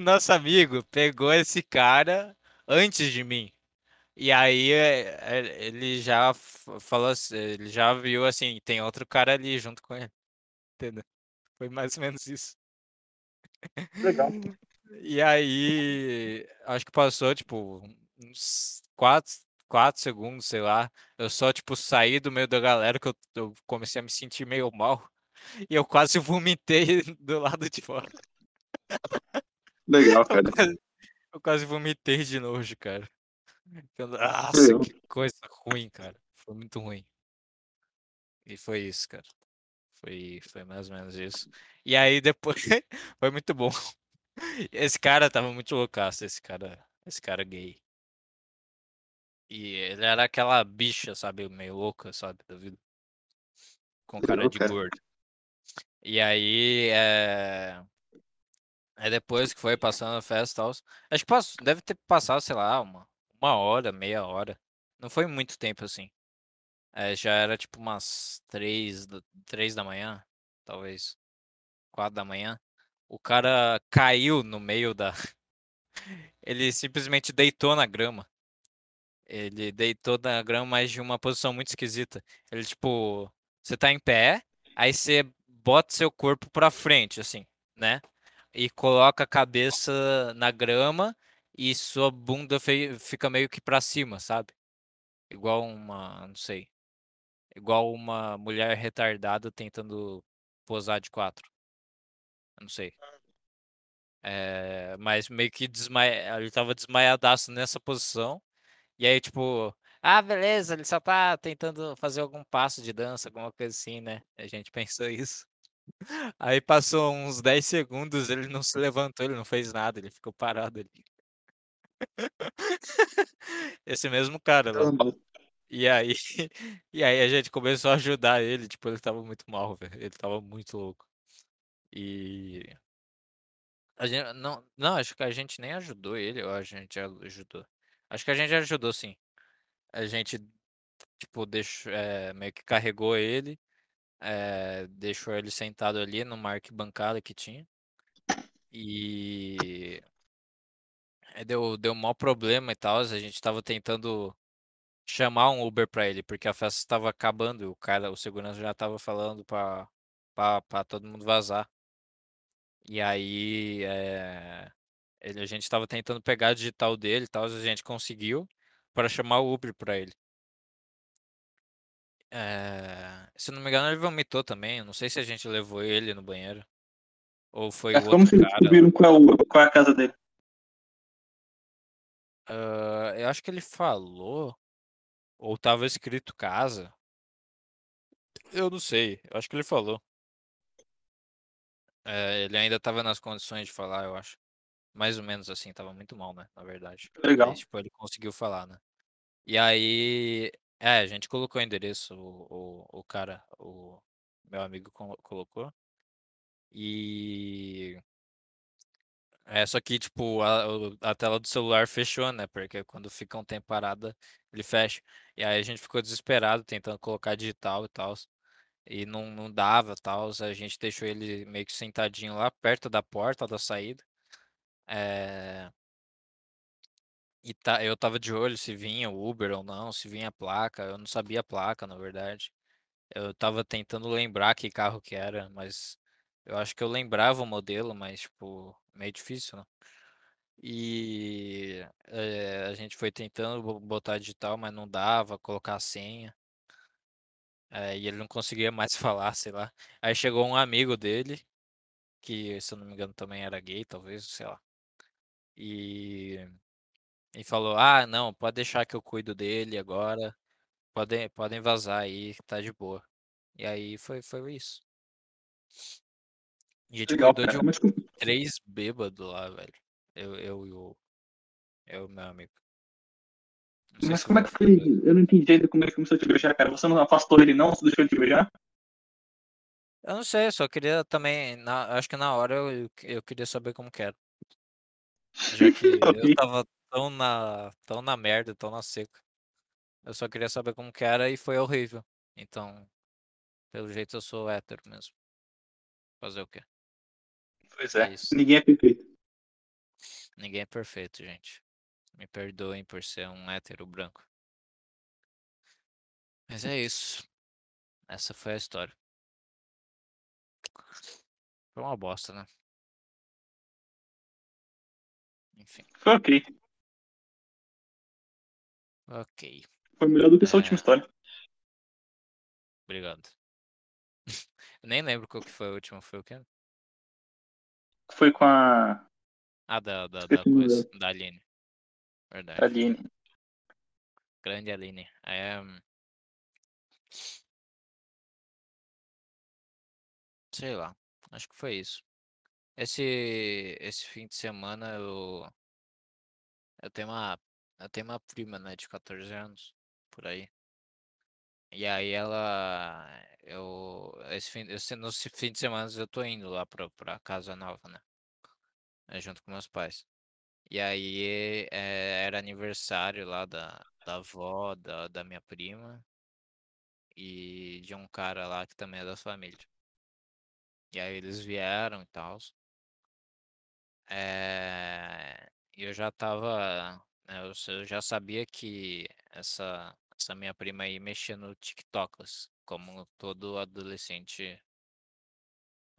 Speaker 2: Nosso amigo pegou esse cara antes de mim. E aí é, é, ele já falou, assim- ele já viu assim, tem outro cara ali junto com ele. Entendeu? Foi mais ou menos isso.
Speaker 3: Legal.
Speaker 2: E aí, acho que passou, tipo, uns 4, quatro segundos, sei lá. Eu só, tipo, saí do meio da galera que eu, eu comecei a me sentir meio mal. E eu quase vomitei do lado de fora.
Speaker 3: Legal,
Speaker 2: Eu
Speaker 3: cara.
Speaker 2: quase, eu quase vomitei de nojo, cara. Eu- Nossa, que coisa ruim, cara. Foi muito ruim. E foi isso, cara. Foi, foi mais ou menos isso. E aí depois foi muito bom. Esse cara tava muito loucaço, esse cara, esse cara gay. E ele era aquela bicha, sabe, meio louca, sabe, da vida. Com cara
Speaker 3: Legal,
Speaker 2: de
Speaker 3: cara.
Speaker 2: gordo. E aí, é... Aí depois que foi passando a festa e tal, acho que passou, deve ter passado, sei lá, uma, uma hora, meia hora. Não foi muito tempo assim. É, já era tipo umas três, três da manhã, talvez. Quatro da manhã. O cara caiu no meio da. Ele simplesmente deitou na grama. Ele deitou na grama, mas de uma posição muito esquisita. Ele, tipo, você tá em pé, aí você bota seu corpo pra frente, assim, né? E coloca a cabeça na grama e sua bunda fica meio que pra cima, sabe? Igual uma, não sei. Igual uma mulher retardada tentando posar de quatro. Não sei. É, mas meio que desmaia... ele tava desmaiadaço nessa posição. E aí, tipo, ah, beleza, ele só tá tentando fazer algum passo de dança, alguma coisa assim, né? A gente pensou isso. Aí passou uns 10 segundos, ele não se levantou, ele não fez nada, ele ficou parado ali. Esse mesmo cara lá. E aí, e aí a gente começou a ajudar ele, tipo, ele tava muito mal, velho. Ele tava muito louco. E a gente não, não, acho que a gente nem ajudou ele, ou a gente ajudou. Acho que a gente ajudou sim. A gente tipo deixou, é, meio que carregou ele, é, deixou ele sentado ali numa arquibancada que tinha. E aí deu deu maior problema e tal, a gente tava tentando chamar um Uber pra ele, porque a festa estava acabando, e o cara, o segurança já tava falando pra, pra todo mundo vazar. E aí, é, ele, a gente tava tentando pegar a digital dele e tal, a gente conseguiu para chamar o Uber pra ele. É, se não me engano, ele vomitou também. Não sei se a gente levou ele no banheiro. Ou foi o
Speaker 3: Mas como
Speaker 2: outro
Speaker 3: vocês
Speaker 2: cara.
Speaker 3: descobriram qual, é o- qual é a casa dele?
Speaker 2: Ah, eu acho que ele falou. Ou tava escrito casa. Eu não sei. Eu acho que ele falou. É, ele ainda tava nas condições de falar, eu acho. Mais ou menos assim, tava muito mal, né? Na verdade.
Speaker 3: Legal.
Speaker 2: Aí, tipo, ele conseguiu falar, né? E aí. É, a gente colocou o endereço, o, o, o cara, o meu amigo colo- colocou. E. É, só que, tipo, a, a tela do celular fechou, né? Porque quando fica um tempo parada, ele fecha. E aí a gente ficou desesperado tentando colocar digital e tal. E não, não dava tal. A gente deixou ele meio que sentadinho lá perto da porta da saída. É, E tá, eu tava de olho se vinha o Uber ou não, se vinha a placa. Eu não sabia a placa, na verdade. Eu tava tentando lembrar que carro que era, mas eu acho que eu lembrava o modelo, mas, tipo, meio difícil, né? E eh, a gente foi tentando bo- botar digital, mas não dava, colocar a senha. eh, e ele não conseguia mais falar, sei lá. Aí chegou um amigo dele, que se eu não me engano também era gay, talvez, sei lá. E, e falou: Ah, não, pode deixar que eu cuido dele agora. Podem, podem vazar aí, tá de boa. E aí foi, foi isso. A gente
Speaker 3: Legal,
Speaker 2: cuidou de
Speaker 3: cara. Mas,
Speaker 2: três bêbados lá, velho. Eu, eu e o. Eu e o meu amigo.
Speaker 3: Mas como é
Speaker 2: eu-
Speaker 3: que foi? Eu não entendi ainda como ele começou a te beijar, cara. Você não afastou ele, não? Você deixou ele te beijar?
Speaker 2: Eu não sei, eu só queria também. na- acho que na hora eu, eu, eu queria saber como que era. Já que eu tava tão na, tão na merda, tão na seca. Eu só queria saber como que era e foi horrível. Então, pelo jeito eu sou hétero mesmo. Fazer o quê?
Speaker 3: Pois
Speaker 2: É
Speaker 3: é. Ninguém é perfeito.
Speaker 2: Ninguém é perfeito, gente. Me perdoem por ser um hétero branco. Mas é isso. Essa foi a história. Foi uma bosta, né? Enfim,
Speaker 3: Foi ok.
Speaker 2: Ok.
Speaker 3: Foi melhor do que essa
Speaker 2: É.
Speaker 3: última história.
Speaker 2: Obrigado. Nem lembro qual que foi a última. Foi o quê?
Speaker 3: Foi com a
Speaker 2: Ah, da, da, da coisa. Da Aline. Verdade.
Speaker 3: Aline.
Speaker 2: Grande Aline. É... Sei lá. Acho que foi isso. Esse, esse fim de semana eu. Eu tenho uma. Eu tenho uma prima, né, de 14 anos. Por aí. E aí ela. Eu. Esse fim, esse, no fim de semana eu tô indo lá pra, pra casa nova, né? É, junto com meus pais. E aí é, era aniversário lá da, da avó, da, da minha prima. E de um cara lá que também é da família. E aí eles vieram e tal. É, e eu já tava. Né, Eu, eu já sabia que essa, essa minha prima aí mexia no TikToks, como todo adolescente.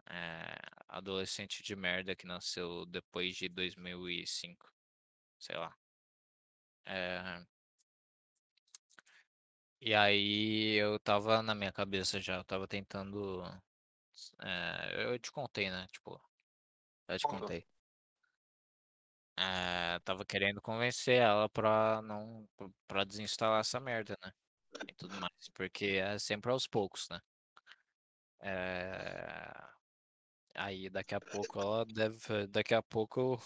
Speaker 2: é, adolescente de merda que nasceu depois de 2005. Sei lá. É, e aí eu tava na minha cabeça já, eu tava tentando. é, eu te contei, né? Tipo, eu te
Speaker 3: Contou.
Speaker 2: contei. É, tava querendo convencer ela pra não. pra desinstalar essa merda, né? E tudo mais. Porque é sempre aos poucos, né? É, Aí daqui a pouco ela deve. Daqui a pouco.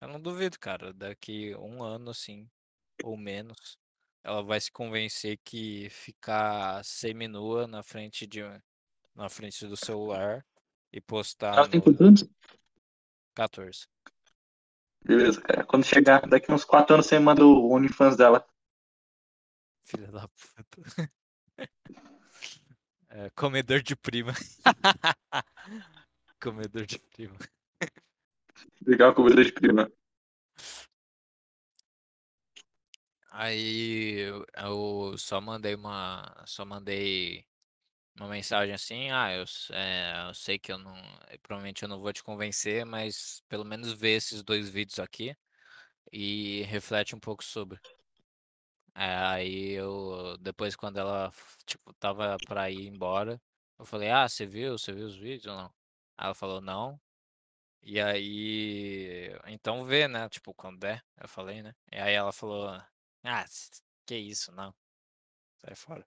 Speaker 2: Eu não duvido, cara. Daqui um ano, assim, ou menos, ela vai se convencer que ficar seminua na frente de na frente do celular e postar
Speaker 3: Ela tem
Speaker 2: no
Speaker 3: quantos anos?
Speaker 2: 14.
Speaker 3: Beleza, cara. Quando chegar daqui uns 4 anos, você manda o OnlyFans dela.
Speaker 2: Filha da puta. É, comedor de prima. comedor de prima.
Speaker 3: Legal com o de prima.
Speaker 2: Aí eu só mandei uma. Só mandei uma mensagem assim, ah, eu, é, eu sei que eu não. eh, Provavelmente eu não vou te convencer, mas pelo menos vê esses dois vídeos aqui e reflete um pouco sobre. É, aí eu, depois quando ela, tipo, tava pra ir embora, eu falei, ah, você viu? Você viu os vídeos ou não? Ela falou, não. E aí, então vê, né? Tipo, quando der, eu falei, né? E aí ela falou, ah, que isso, não. Sai fora.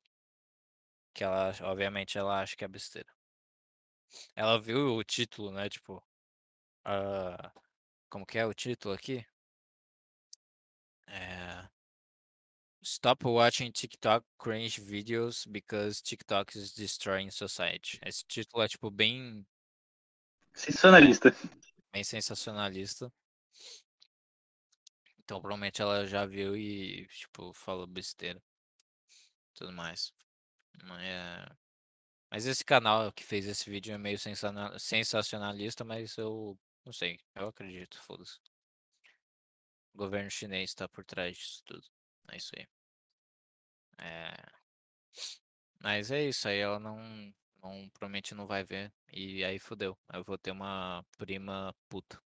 Speaker 2: Que ela, obviamente, ela acha que é besteira. Ela viu o título, né? Tipo, ah, como que é o título aqui? É, Stop watching TikTok cringe videos because TikTok is destroying society. Esse título é, tipo, bem,
Speaker 3: Sensacionalista.
Speaker 2: bem sensacionalista. Então, provavelmente ela já viu e, tipo, falou besteira. Tudo mais. É... mas esse canal que fez esse vídeo é meio sensacionalista, mas eu não sei. Eu acredito, foda-se. O governo chinês tá por trás disso tudo. É isso aí. É... Mas é isso aí, ela não, não promete não vai ver. E aí fodeu. Eu vou ter uma prima puta.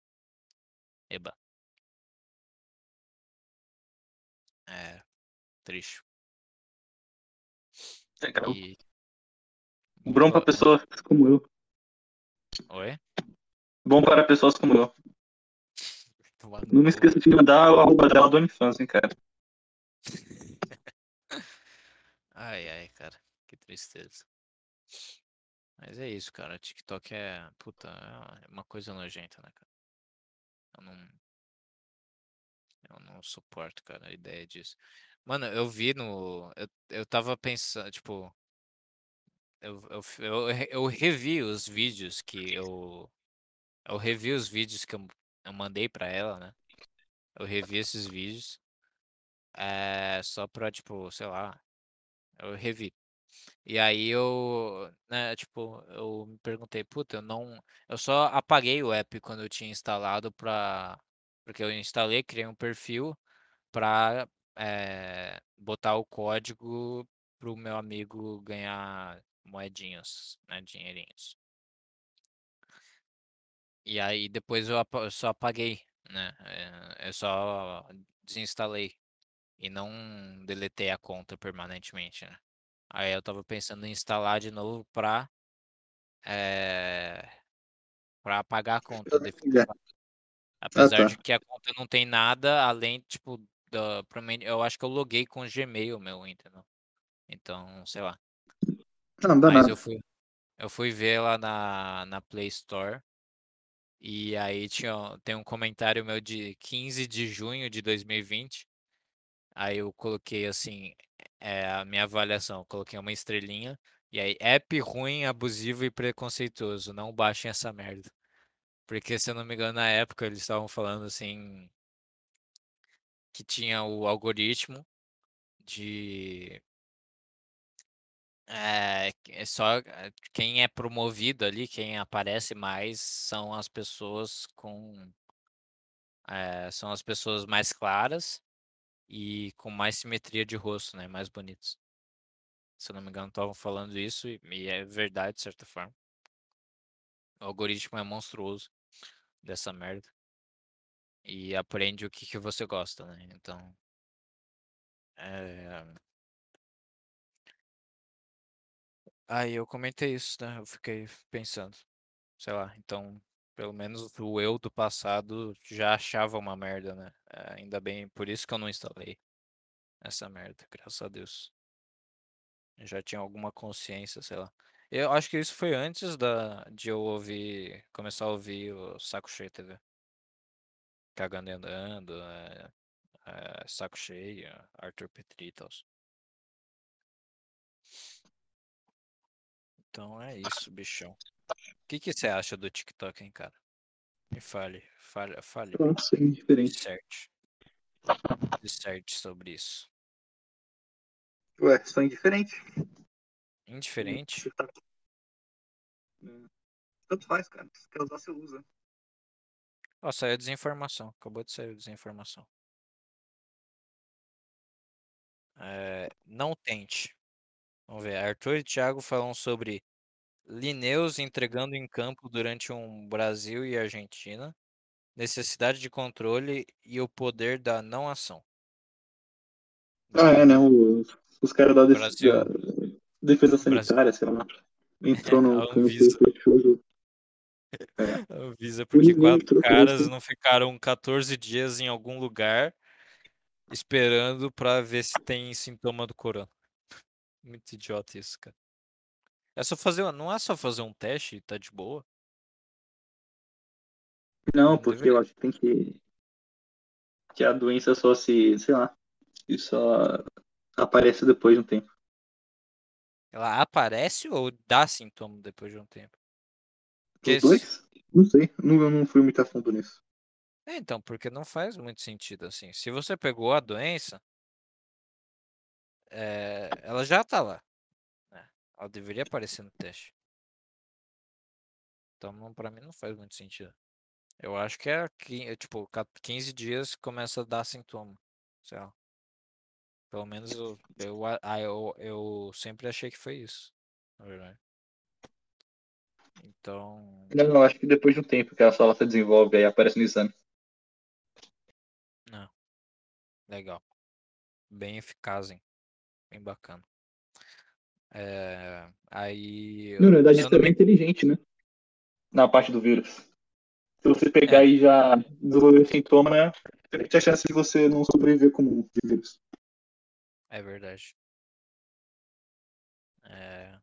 Speaker 2: Eba. É. Triste.
Speaker 3: Legal.
Speaker 2: E.
Speaker 3: Bom pra
Speaker 2: Boa-
Speaker 3: pessoas como eu.
Speaker 2: Oi?
Speaker 3: Bom para pessoas como eu. Não me esqueça de mandar o arroba dela do OnlyFans, hein, cara.
Speaker 2: Ai, ai, cara. Que tristeza. Mas é isso, cara. TikTok é. Puta, é uma coisa nojenta, né, cara? Eu não. Eu não suporto, cara, a ideia disso. Mano, eu vi no. Eu, eu tava pensando, tipo. Eu, eu, eu, eu revi os vídeos que eu. Eu revi os vídeos que eu, eu mandei pra ela, né? Eu revi esses vídeos. É, só pra, tipo, sei lá. Eu revi. E aí eu, né, tipo, eu me perguntei, puta, eu não. Eu só apaguei o app quando eu tinha instalado pra, Porque eu instalei, criei um perfil para botar o código para o meu amigo ganhar moedinhas, né, dinheirinhos. E aí depois eu, eu só apaguei, né? eh, Eu só desinstalei e não deletei a conta permanentemente, né? Aí eu tava pensando em instalar de novo pra, eh, pra apagar a conta definitivamente. Apesar
Speaker 4: tá.
Speaker 2: de que a conta não tem nada além, tipo, da, provavelmente- eu acho que eu loguei com o Gmail meu, entendeu? Então, sei lá.
Speaker 4: Não, não dá
Speaker 2: Mas
Speaker 4: nada.
Speaker 2: eu fui, eu fui ver lá na, na Play Store e aí tinha, tem um comentário meu de 15 de junho de 2020. Aí eu coloquei assim, é, a minha avaliação, eu coloquei uma estrelinha. E aí, app ruim, abusivo e preconceituoso. Não baixem essa merda. Porque, se eu não me engano, na época eles estavam falando assim que tinha o algoritmo de é, é só é, quem é promovido ali, quem aparece mais são as pessoas com é, são as pessoas mais claras e com mais simetria de rosto, né, mais bonitos. Se eu não me engano, estavam falando isso e, e é verdade de certa forma. O algoritmo é monstruoso dessa merda e aprende o que que você gosta, né? Então, é... Aí eu comentei isso, né? Eu fiquei pensando, sei lá, então, pelo menos o eu do passado já achava uma merda, né? É, ainda bem, por isso que eu não instalei essa merda, graças a Deus. Eu já tinha alguma consciência, sei lá. Eu acho que isso foi antes da, de eu ouvir, começar a ouvir o Saco Cheio TV. Cagando e andando, é, é, Saco Cheio, Arthur Petri e tal. Então é isso, bichão. O que que você acha do TikTok, hein, cara? Me fale, fale, fale.
Speaker 4: Não sei, diferente.
Speaker 2: Disserte. Disserte sobre isso.
Speaker 4: Ué, indiferentes.
Speaker 2: Indiferente?
Speaker 4: Você tá- Hum. Tanto faz, cara. Se quer usar, você usa.
Speaker 2: Ó, saiu desinformação. Acabou de sair desinformação. É, não tente. Vamos ver. Arthur e Thiago falam sobre Linneus entregando em campo durante um Brasil e Argentina, necessidade de controle e o poder da não ação.
Speaker 4: Ah, é, né? Os, os caras da, def-
Speaker 2: Brasil.
Speaker 4: da defesa
Speaker 2: Brasil.
Speaker 4: sanitária, sei lá. Entrou
Speaker 2: A
Speaker 4: no.
Speaker 2: Avisa porque quatro caras não ficaram 14 dias em algum lugar esperando pra ver se tem sintoma do corona. Muito idiota isso, cara. É só fazer, não é só fazer um teste e tá de boa.
Speaker 4: Não, porque eu acho que tem que. Que a doença só se. sei lá. E só aparece depois de um tempo.
Speaker 2: Ela aparece ou dá sintoma depois de um tempo?
Speaker 4: Os dois? Não sei. Não, eu não fui muito a fundo nisso.
Speaker 2: É, então, porque não faz muito sentido assim. Se você pegou a doença, é, ela já tá lá. né? Ela deveria aparecer no teste. Então, não, pra mim, não faz muito sentido. Eu acho que é, é, tipo, ca- 15 dias começa a dar sintoma. Sei lá. Pelo menos eu, eu, ah, eu, eu sempre achei que foi isso. Na verdade. Então,
Speaker 4: Não, eu acho que depois de um tempo que a sala se desenvolve aí aparece no exame.
Speaker 2: não. Legal. Bem eficaz, hein? Bem bacana. É, aí.
Speaker 4: Não, na verdade, isso
Speaker 2: não
Speaker 4: é inteligente, né? Na parte do vírus. Se você pegar
Speaker 2: É.
Speaker 4: e já desenvolver sintoma, né? Tem a chance de você não sobreviver como um vírus.
Speaker 2: É verdade. É,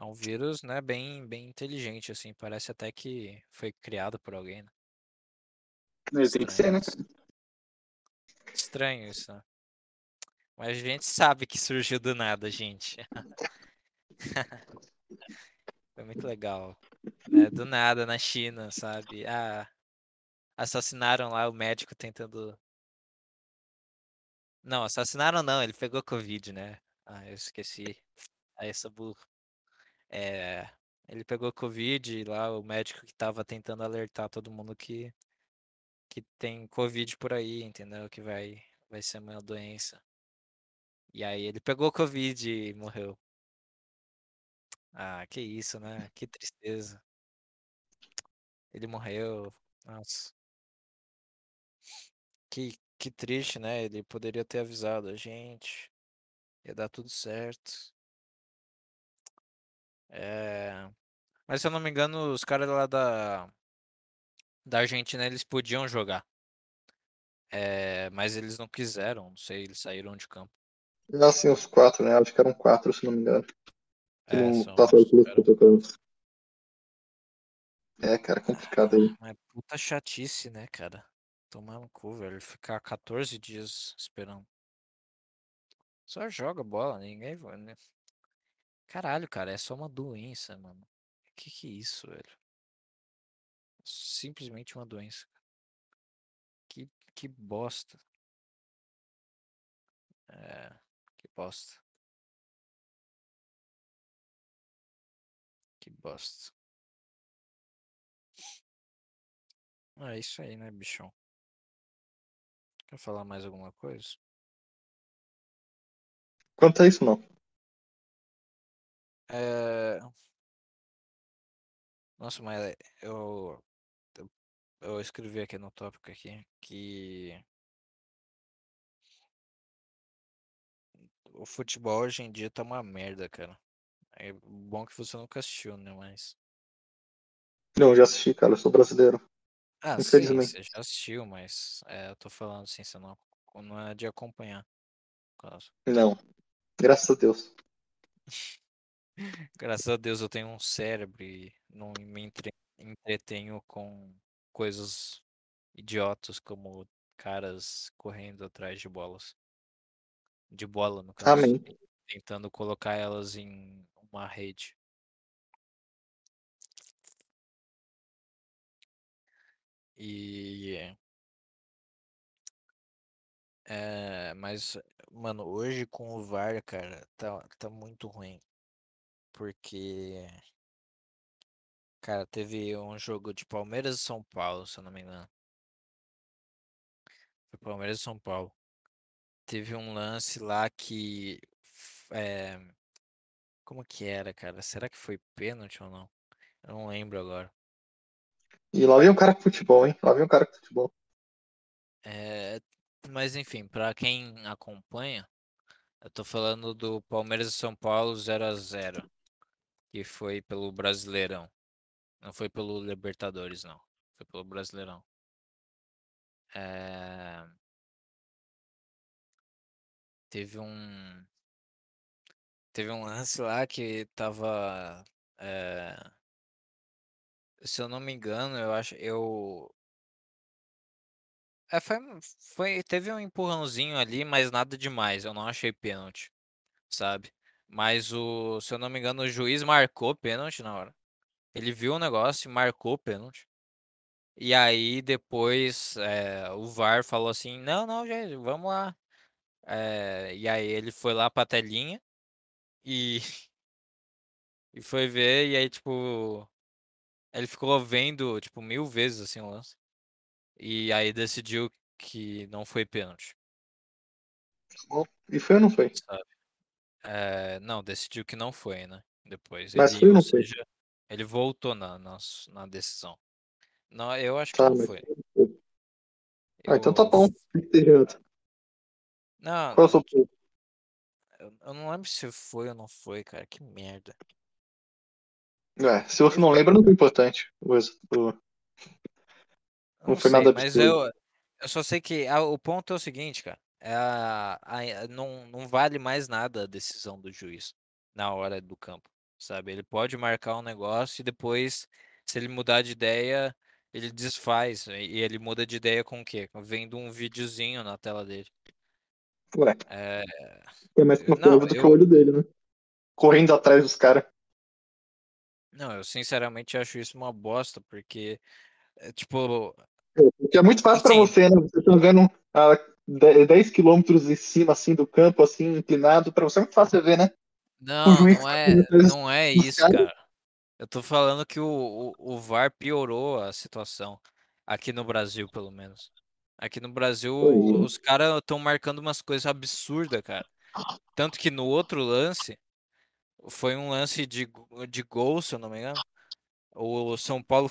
Speaker 2: é um vírus, né, bem, bem inteligente, assim. Parece até que foi criado por alguém, né?
Speaker 4: Tem que ser, né?
Speaker 2: Estranho isso. Né? Mas a gente sabe que surgiu do nada, gente. Foi muito legal. né? Do nada, na China, sabe? Ah, assassinaram lá o médico tentando. Não, assassinaram não, ele pegou Covid, né? Ah, eu esqueci. Ah, eu sou burro. É, ele pegou Covid e lá o médico que tava tentando alertar todo mundo que, que tem Covid por aí, entendeu? Que vai, vai ser uma doença. E aí ele pegou Covid e morreu. Ah, que isso, né? Que tristeza. Ele morreu. Nossa. Que, que triste, né? Ele poderia ter avisado a gente. Ia dar tudo certo. É... Mas se eu não me engano, os caras lá da, da Argentina, eles podiam jogar. É... Mas eles não quiseram, não sei, eles saíram de campo.
Speaker 4: Ah, sim, os quatro, né? Acho que eram quatro, se não me engano.
Speaker 2: É,
Speaker 4: não passaram
Speaker 2: os.
Speaker 4: É, cara, complicado aí.
Speaker 2: Mas puta chatice, né, cara? Tomar no cu, velho. Ficar 14 dias esperando. Só joga bola, ninguém vai, né? Caralho, cara, é só uma doença, mano. Que que é isso, velho? Simplesmente uma doença. Que, que bosta. É, que bosta. Que bosta. É isso aí, né, bichão? Quer falar mais alguma coisa?
Speaker 4: Quanto a isso, não.
Speaker 2: É... Nossa, mas eu, eu, eu escrevi aqui no tópico aqui que o futebol hoje em dia tá uma merda, cara. É bom que você nunca assistiu, né? Mas.
Speaker 4: Não, já assisti, cara. Eu sou brasileiro.
Speaker 2: Ah, sim,
Speaker 4: Infelizmente.
Speaker 2: você já assistiu, mas é, eu tô falando assim, você não, não é de acompanhar. caso.
Speaker 4: Não. Graças a Deus.
Speaker 2: Graças a Deus eu tenho um cérebro e não me entre- entretenho com coisas idiotas como caras correndo atrás de bolas. De bola, no caso.
Speaker 4: Amém.
Speaker 2: Tentando colocar elas em uma rede. E. É, mas, mano, hoje com o VAR, cara, tá, tá muito ruim. Porque. Cara, teve um jogo de Palmeiras e São Paulo, se eu não me engano. Foi Palmeiras e São Paulo. Teve um lance lá que. É, como que era, cara? Será que foi pênalti ou não? Eu não lembro agora.
Speaker 4: E lá vem um cara com futebol, hein? Lá vem um cara com futebol.
Speaker 2: É, mas enfim, pra quem acompanha, eu tô falando do Palmeiras e São Paulo 0 a 0 que foi pelo Brasileirão. Não foi pelo Libertadores, não. Foi pelo Brasileirão. É, Teve um. Teve um lance lá que tava. é, Se eu não me engano, eu acho. Eu. É, foi, foi, teve um empurrãozinho ali, mas nada demais. Eu não achei pênalti, sabe? Mas o, se eu não me engano, o juiz marcou pênalti na hora. Ele viu o negócio e marcou pênalti. E aí depois é, o VAR falou assim, não, não, gente, vamos lá. É, e aí ele foi lá pra telinha e, e foi ver, e aí, tipo, ele ficou vendo, tipo, mil vezes assim o lance. E aí decidiu que não foi pênalti.
Speaker 4: E foi ou não foi?
Speaker 2: sabe? É, não, decidiu que não foi, né? Depois.
Speaker 4: Mas
Speaker 2: ele,
Speaker 4: foi não foi?
Speaker 2: seja, ele voltou na, na, na decisão. Não, eu acho que
Speaker 4: Tá,
Speaker 2: não
Speaker 4: mas.
Speaker 2: foi.
Speaker 4: Ah, então tá bom.
Speaker 2: Não,
Speaker 4: Qual é o seu ponto?
Speaker 2: eu, eu não lembro se foi ou não foi, cara. Que merda.
Speaker 4: É, se você não lembra, não é importante. O, ex- o-
Speaker 2: Eu
Speaker 4: Não foi
Speaker 2: sei,
Speaker 4: nada
Speaker 2: mas
Speaker 4: absurdo.
Speaker 2: eu, eu só sei que a- o ponto é o seguinte, cara. É a- a- não, não vale mais nada a decisão do juiz na hora do campo, sabe? Ele pode marcar um negócio e depois, se ele mudar de ideia, ele desfaz. E ele muda de ideia com o quê? Vendo um videozinho na tela dele.
Speaker 4: Ué,
Speaker 2: É,
Speaker 4: é mais
Speaker 2: não,
Speaker 4: confiável do que
Speaker 2: eu-
Speaker 4: o olho dele, né? Correndo atrás dos caras.
Speaker 2: não, eu sinceramente acho isso uma bosta, porque, é, tipo,
Speaker 4: Porque é muito fácil pra
Speaker 2: Assim-
Speaker 4: você, né? Você tá vendo a 10 quilômetros em cima, assim, do campo, assim, inclinado. Pra você é muito fácil ver, né?
Speaker 2: Não,
Speaker 4: juiz
Speaker 2: não é, não é isso, cara. Eu tô falando que o, o, o VAR piorou a situação. Aqui no Brasil, pelo menos. Aqui no Brasil,
Speaker 4: é.
Speaker 2: os caras estão marcando umas coisas absurdas, cara. Tanto que no outro lance, foi um lance de, de gol, se eu não me engano. O São Paulo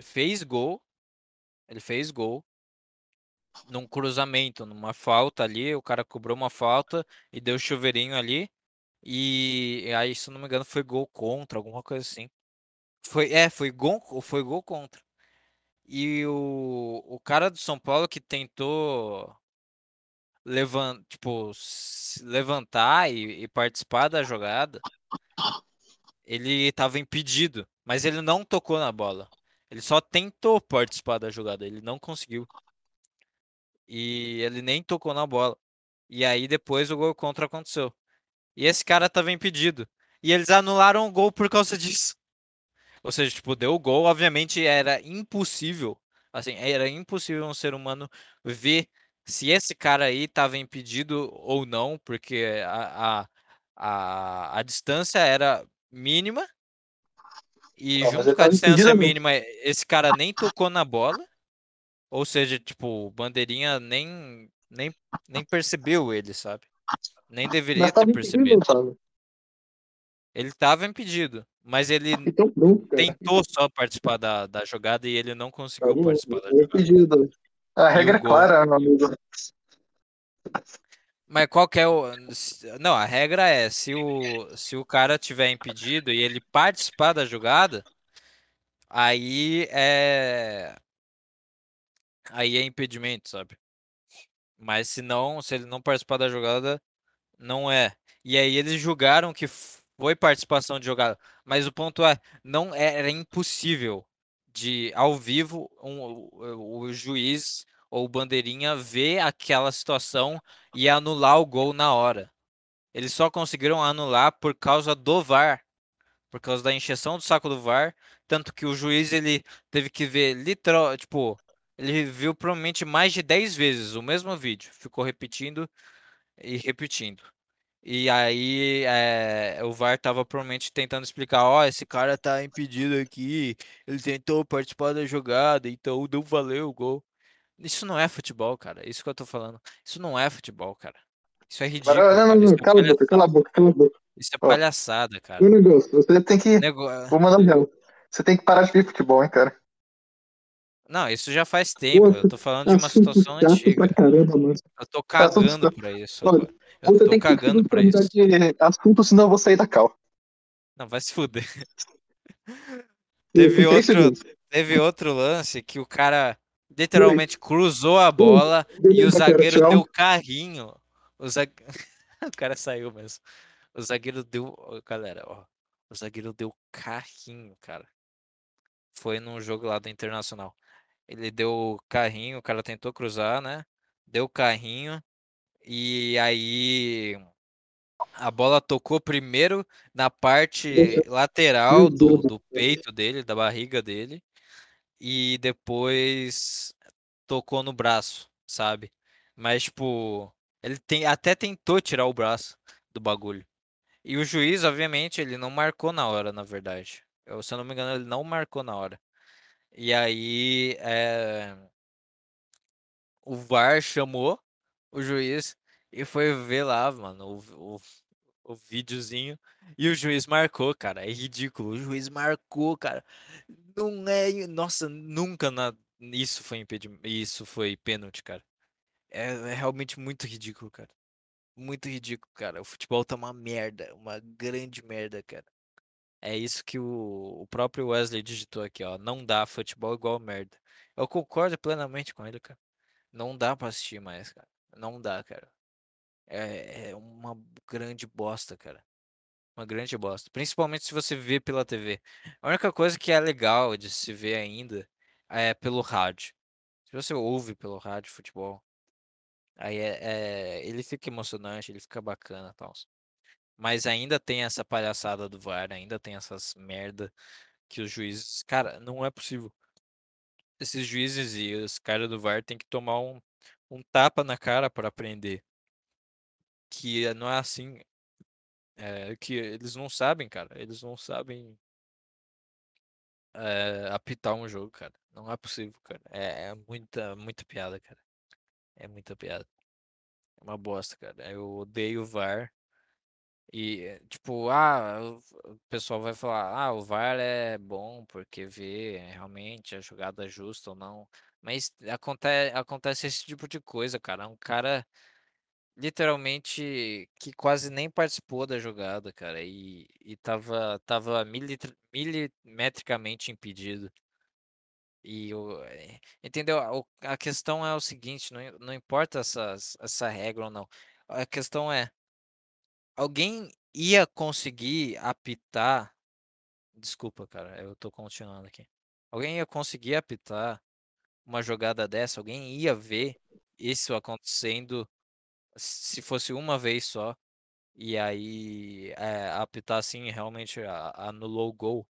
Speaker 2: fez gol. Ele fez gol. Num cruzamento, numa falta ali. O cara cobrou uma falta e deu chuveirinho ali. E aí, se não me engano, foi gol contra, alguma coisa assim. Foi, é, foi gol, foi gol contra. E o, o cara do São Paulo que tentou levan, tipo, levantar e, e participar da jogada, ele estava impedido, mas ele não tocou na bola. Ele só tentou participar da jogada, ele não conseguiu. E ele nem tocou na bola. E aí depois o gol contra aconteceu. E esse cara estava impedido. E eles anularam o gol por causa disso. Ou seja, tipo, deu o gol, obviamente era impossível. Assim, era impossível um ser humano ver se esse cara aí estava impedido ou não, porque a, a, a, a distância era mínima. E junto com a distância mínima, esse cara nem tocou na bola. Ou seja, tipo, o bandeirinha nem, nem, nem percebeu ele, sabe? Nem deveria ter
Speaker 4: impedido,
Speaker 2: percebido.
Speaker 4: Otávio.
Speaker 2: Ele estava impedido, mas ele
Speaker 4: Então
Speaker 2: tentou só participar da, da jogada e ele não conseguiu
Speaker 4: Tava
Speaker 2: participar da
Speaker 4: tava
Speaker 2: jogada.
Speaker 4: impedido. A regra é clara, meu amigo.
Speaker 2: Mas qual que é o. Não, a regra é: se o, se o cara tiver impedido e ele participar da jogada, aí é. Aí é impedimento, sabe? Mas se não, se ele não participar da jogada, não é. E aí eles julgaram que foi participação de jogada. Mas o ponto é, não era impossível de ao vivo um- o, o juiz ou o bandeirinha ver aquela situação e anular o gol na hora. Eles só conseguiram anular por causa do VAR, por causa da encheção do saco do VAR, tanto que o juiz ele teve que ver literal, tipo, ele viu provavelmente mais de 10 vezes o mesmo vídeo, ficou repetindo e repetindo. E aí eh, o VAR tava provavelmente tentando explicar, ó, esse cara tá impedido aqui, ele tentou participar da jogada, então não valeu o gol. Isso não é futebol, cara. Isso que eu tô falando. Isso não é futebol, cara. Isso é ridículo.
Speaker 4: Não, não, não,
Speaker 2: é
Speaker 4: cala a boca, cala a boca, cala a boca.
Speaker 2: isso é
Speaker 4: Ó.
Speaker 2: palhaçada, cara.
Speaker 4: Meu negócio, você tem que. Vou mandar um. Você tem que parar de ver futebol, hein, cara.
Speaker 2: Não, isso já faz tempo. Eu tô falando de uma situação antiga.
Speaker 4: caramba.
Speaker 2: Eu tô
Speaker 4: Assunto
Speaker 2: cagando pra isso. Eu tô cagando pra isso.
Speaker 4: de assunto, senão eu vou sair da cal.
Speaker 2: Não, vai se fuder. Teve outro,
Speaker 4: segundos.
Speaker 2: teve outro lance que o cara literalmente cruzou a bola e o zagueiro deu carrinho. O, zague... o cara saiu mesmo. O zagueiro deu. Galera, ó. O zagueiro deu carrinho, cara. Foi num jogo lá do Internacional. Ele deu carrinho, o cara tentou cruzar, né? Deu carrinho. E aí. A bola tocou primeiro na parte lateral do,
Speaker 4: do
Speaker 2: do peito dele, da barriga dele. E depois tocou no braço, sabe? Mas, tipo, ele tem, até tentou tirar o braço do bagulho. E o juiz, obviamente, ele não marcou na hora, na verdade. Eu, se eu não me engano, ele não marcou na hora. E aí, é, o VAR chamou o juiz e foi ver lá, mano, o, o, o videozinho. E o juiz marcou, cara. É ridículo. O juiz marcou, cara. Não é. Nossa, nunca na, isso foi impedimento. Isso foi pênalti, cara. É, é realmente muito ridículo, cara. Muito ridículo, cara. O futebol tá uma merda. Uma grande merda, cara. É isso que o, o próprio Wesley digitou aqui, ó. Não dá futebol igual merda. Eu concordo plenamente com ele, cara. Não dá pra assistir mais, cara. Não dá, cara. É, é uma grande bosta, cara. Uma grande bosta. Principalmente se você vê pela TV. A única coisa que é legal de se ver ainda é pelo rádio. Se você ouve pelo rádio futebol, aí é, é- ele fica emocionante, ele fica bacana e tal. Mas ainda tem essa palhaçada do VAR, ainda tem essas merda que os juízes. Cara, não é possível. Esses juízes e os caras do VAR tem que tomar um, um tapa na cara para aprender. Que é- não é assim. É, que eles não sabem, cara. Eles não sabem. é, apitar um jogo, cara. Não é possível, cara. É, é muita, muita piada, cara. É muita piada. É uma bosta, cara. Eu odeio o VAR. E, eh, tipo, ah, o pessoal vai falar, ah, o VAR é bom porque vê realmente a jogada justa ou não. Mas acontece, acontece esse tipo de coisa, cara. Um cara literalmente que quase nem participou da jogada, cara, e, e tava, tava milimetricamente impedido. E o, eh, entendeu? O- A questão é o seguinte, não, não importa essas, essa regra ou não. A questão é, alguém ia conseguir apitar. Desculpa, cara, eu tô continuando aqui. Alguém ia conseguir apitar uma jogada dessa? Alguém ia ver isso acontecendo se fosse uma vez só? E aí é, apitar assim realmente anulou o gol?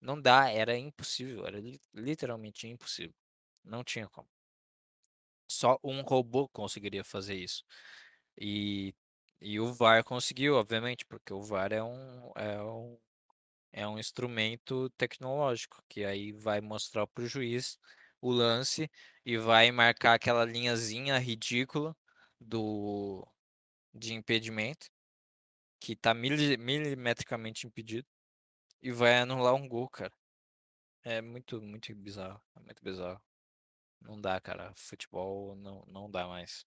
Speaker 2: Não dá, era impossível, era li- literalmente impossível. Não tinha como. Só um robô conseguiria fazer isso. E, e o VAR conseguiu, obviamente, porque o VAR é um, é um, é um instrumento tecnológico, que aí vai mostrar para o juiz o lance e vai marcar aquela linhazinha ridícula do, de impedimento, que está milimetricamente impedido, e vai anular um gol, cara. É muito, muito bizarro. É muito bizarro. Não dá, cara. Futebol não, não dá mais.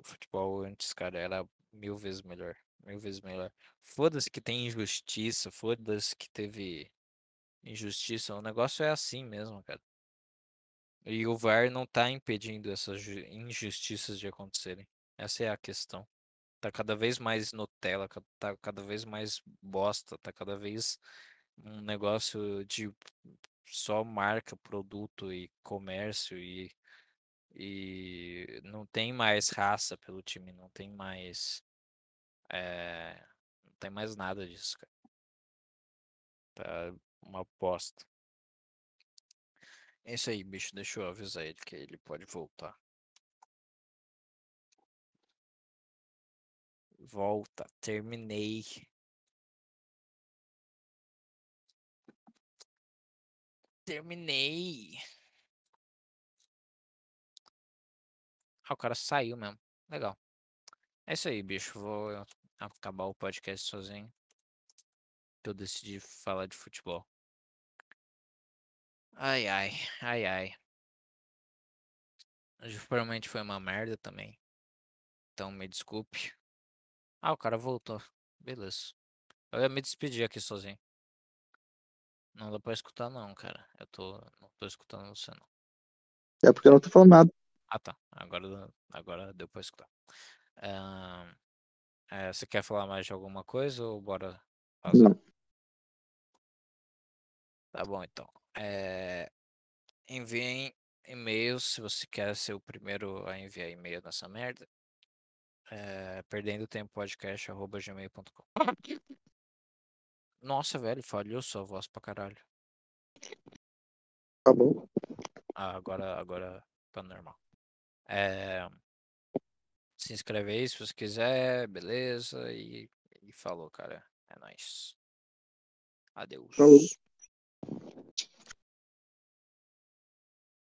Speaker 2: O futebol antes, cara, era mil vezes melhor. Mil vezes melhor. Foda-se que tem injustiça, foda-se que teve injustiça. O negócio é assim mesmo, cara. E o VAR não tá impedindo essas ju- injustiças de acontecerem. Essa é a questão. Tá cada vez mais Nutella, tá cada vez mais bosta, tá cada vez um negócio de só marca, produto e comércio e, e não tem mais raça pelo time, não tem mais é, não tem mais nada disso, cara. Tá uma bosta. É isso aí, bicho. Deixa eu avisar ele que ele pode voltar. Volta, terminei. Terminei. Ah, o cara saiu mesmo. Legal. É isso aí, bicho. Vou acabar o podcast sozinho. Eu decidi falar de futebol. Ai, ai, ai, ai. Provavelmente foi uma merda também. Então me desculpe. Ah, o cara voltou. Beleza. Eu ia me despedir aqui sozinho. Não dá pra escutar não, cara. Eu tô. Não tô escutando você não.
Speaker 4: É porque eu não tô falando nada.
Speaker 2: Ah tá. Agora, agora deu pra escutar. É, você quer falar mais de alguma coisa ou bora passar? Tá bom então. É, enviem e-mails se você quer ser o primeiro a enviar e-mail nessa merda. É, perdendo tempo podcast arroba gmail.com. Nossa, velho, falhou sua voz pra caralho.
Speaker 4: Tá bom.
Speaker 2: Ah, agora, agora tá normal. É, se inscreve aí se você quiser, beleza. E, e falou, cara. É nóis. Adeus.
Speaker 4: Falou.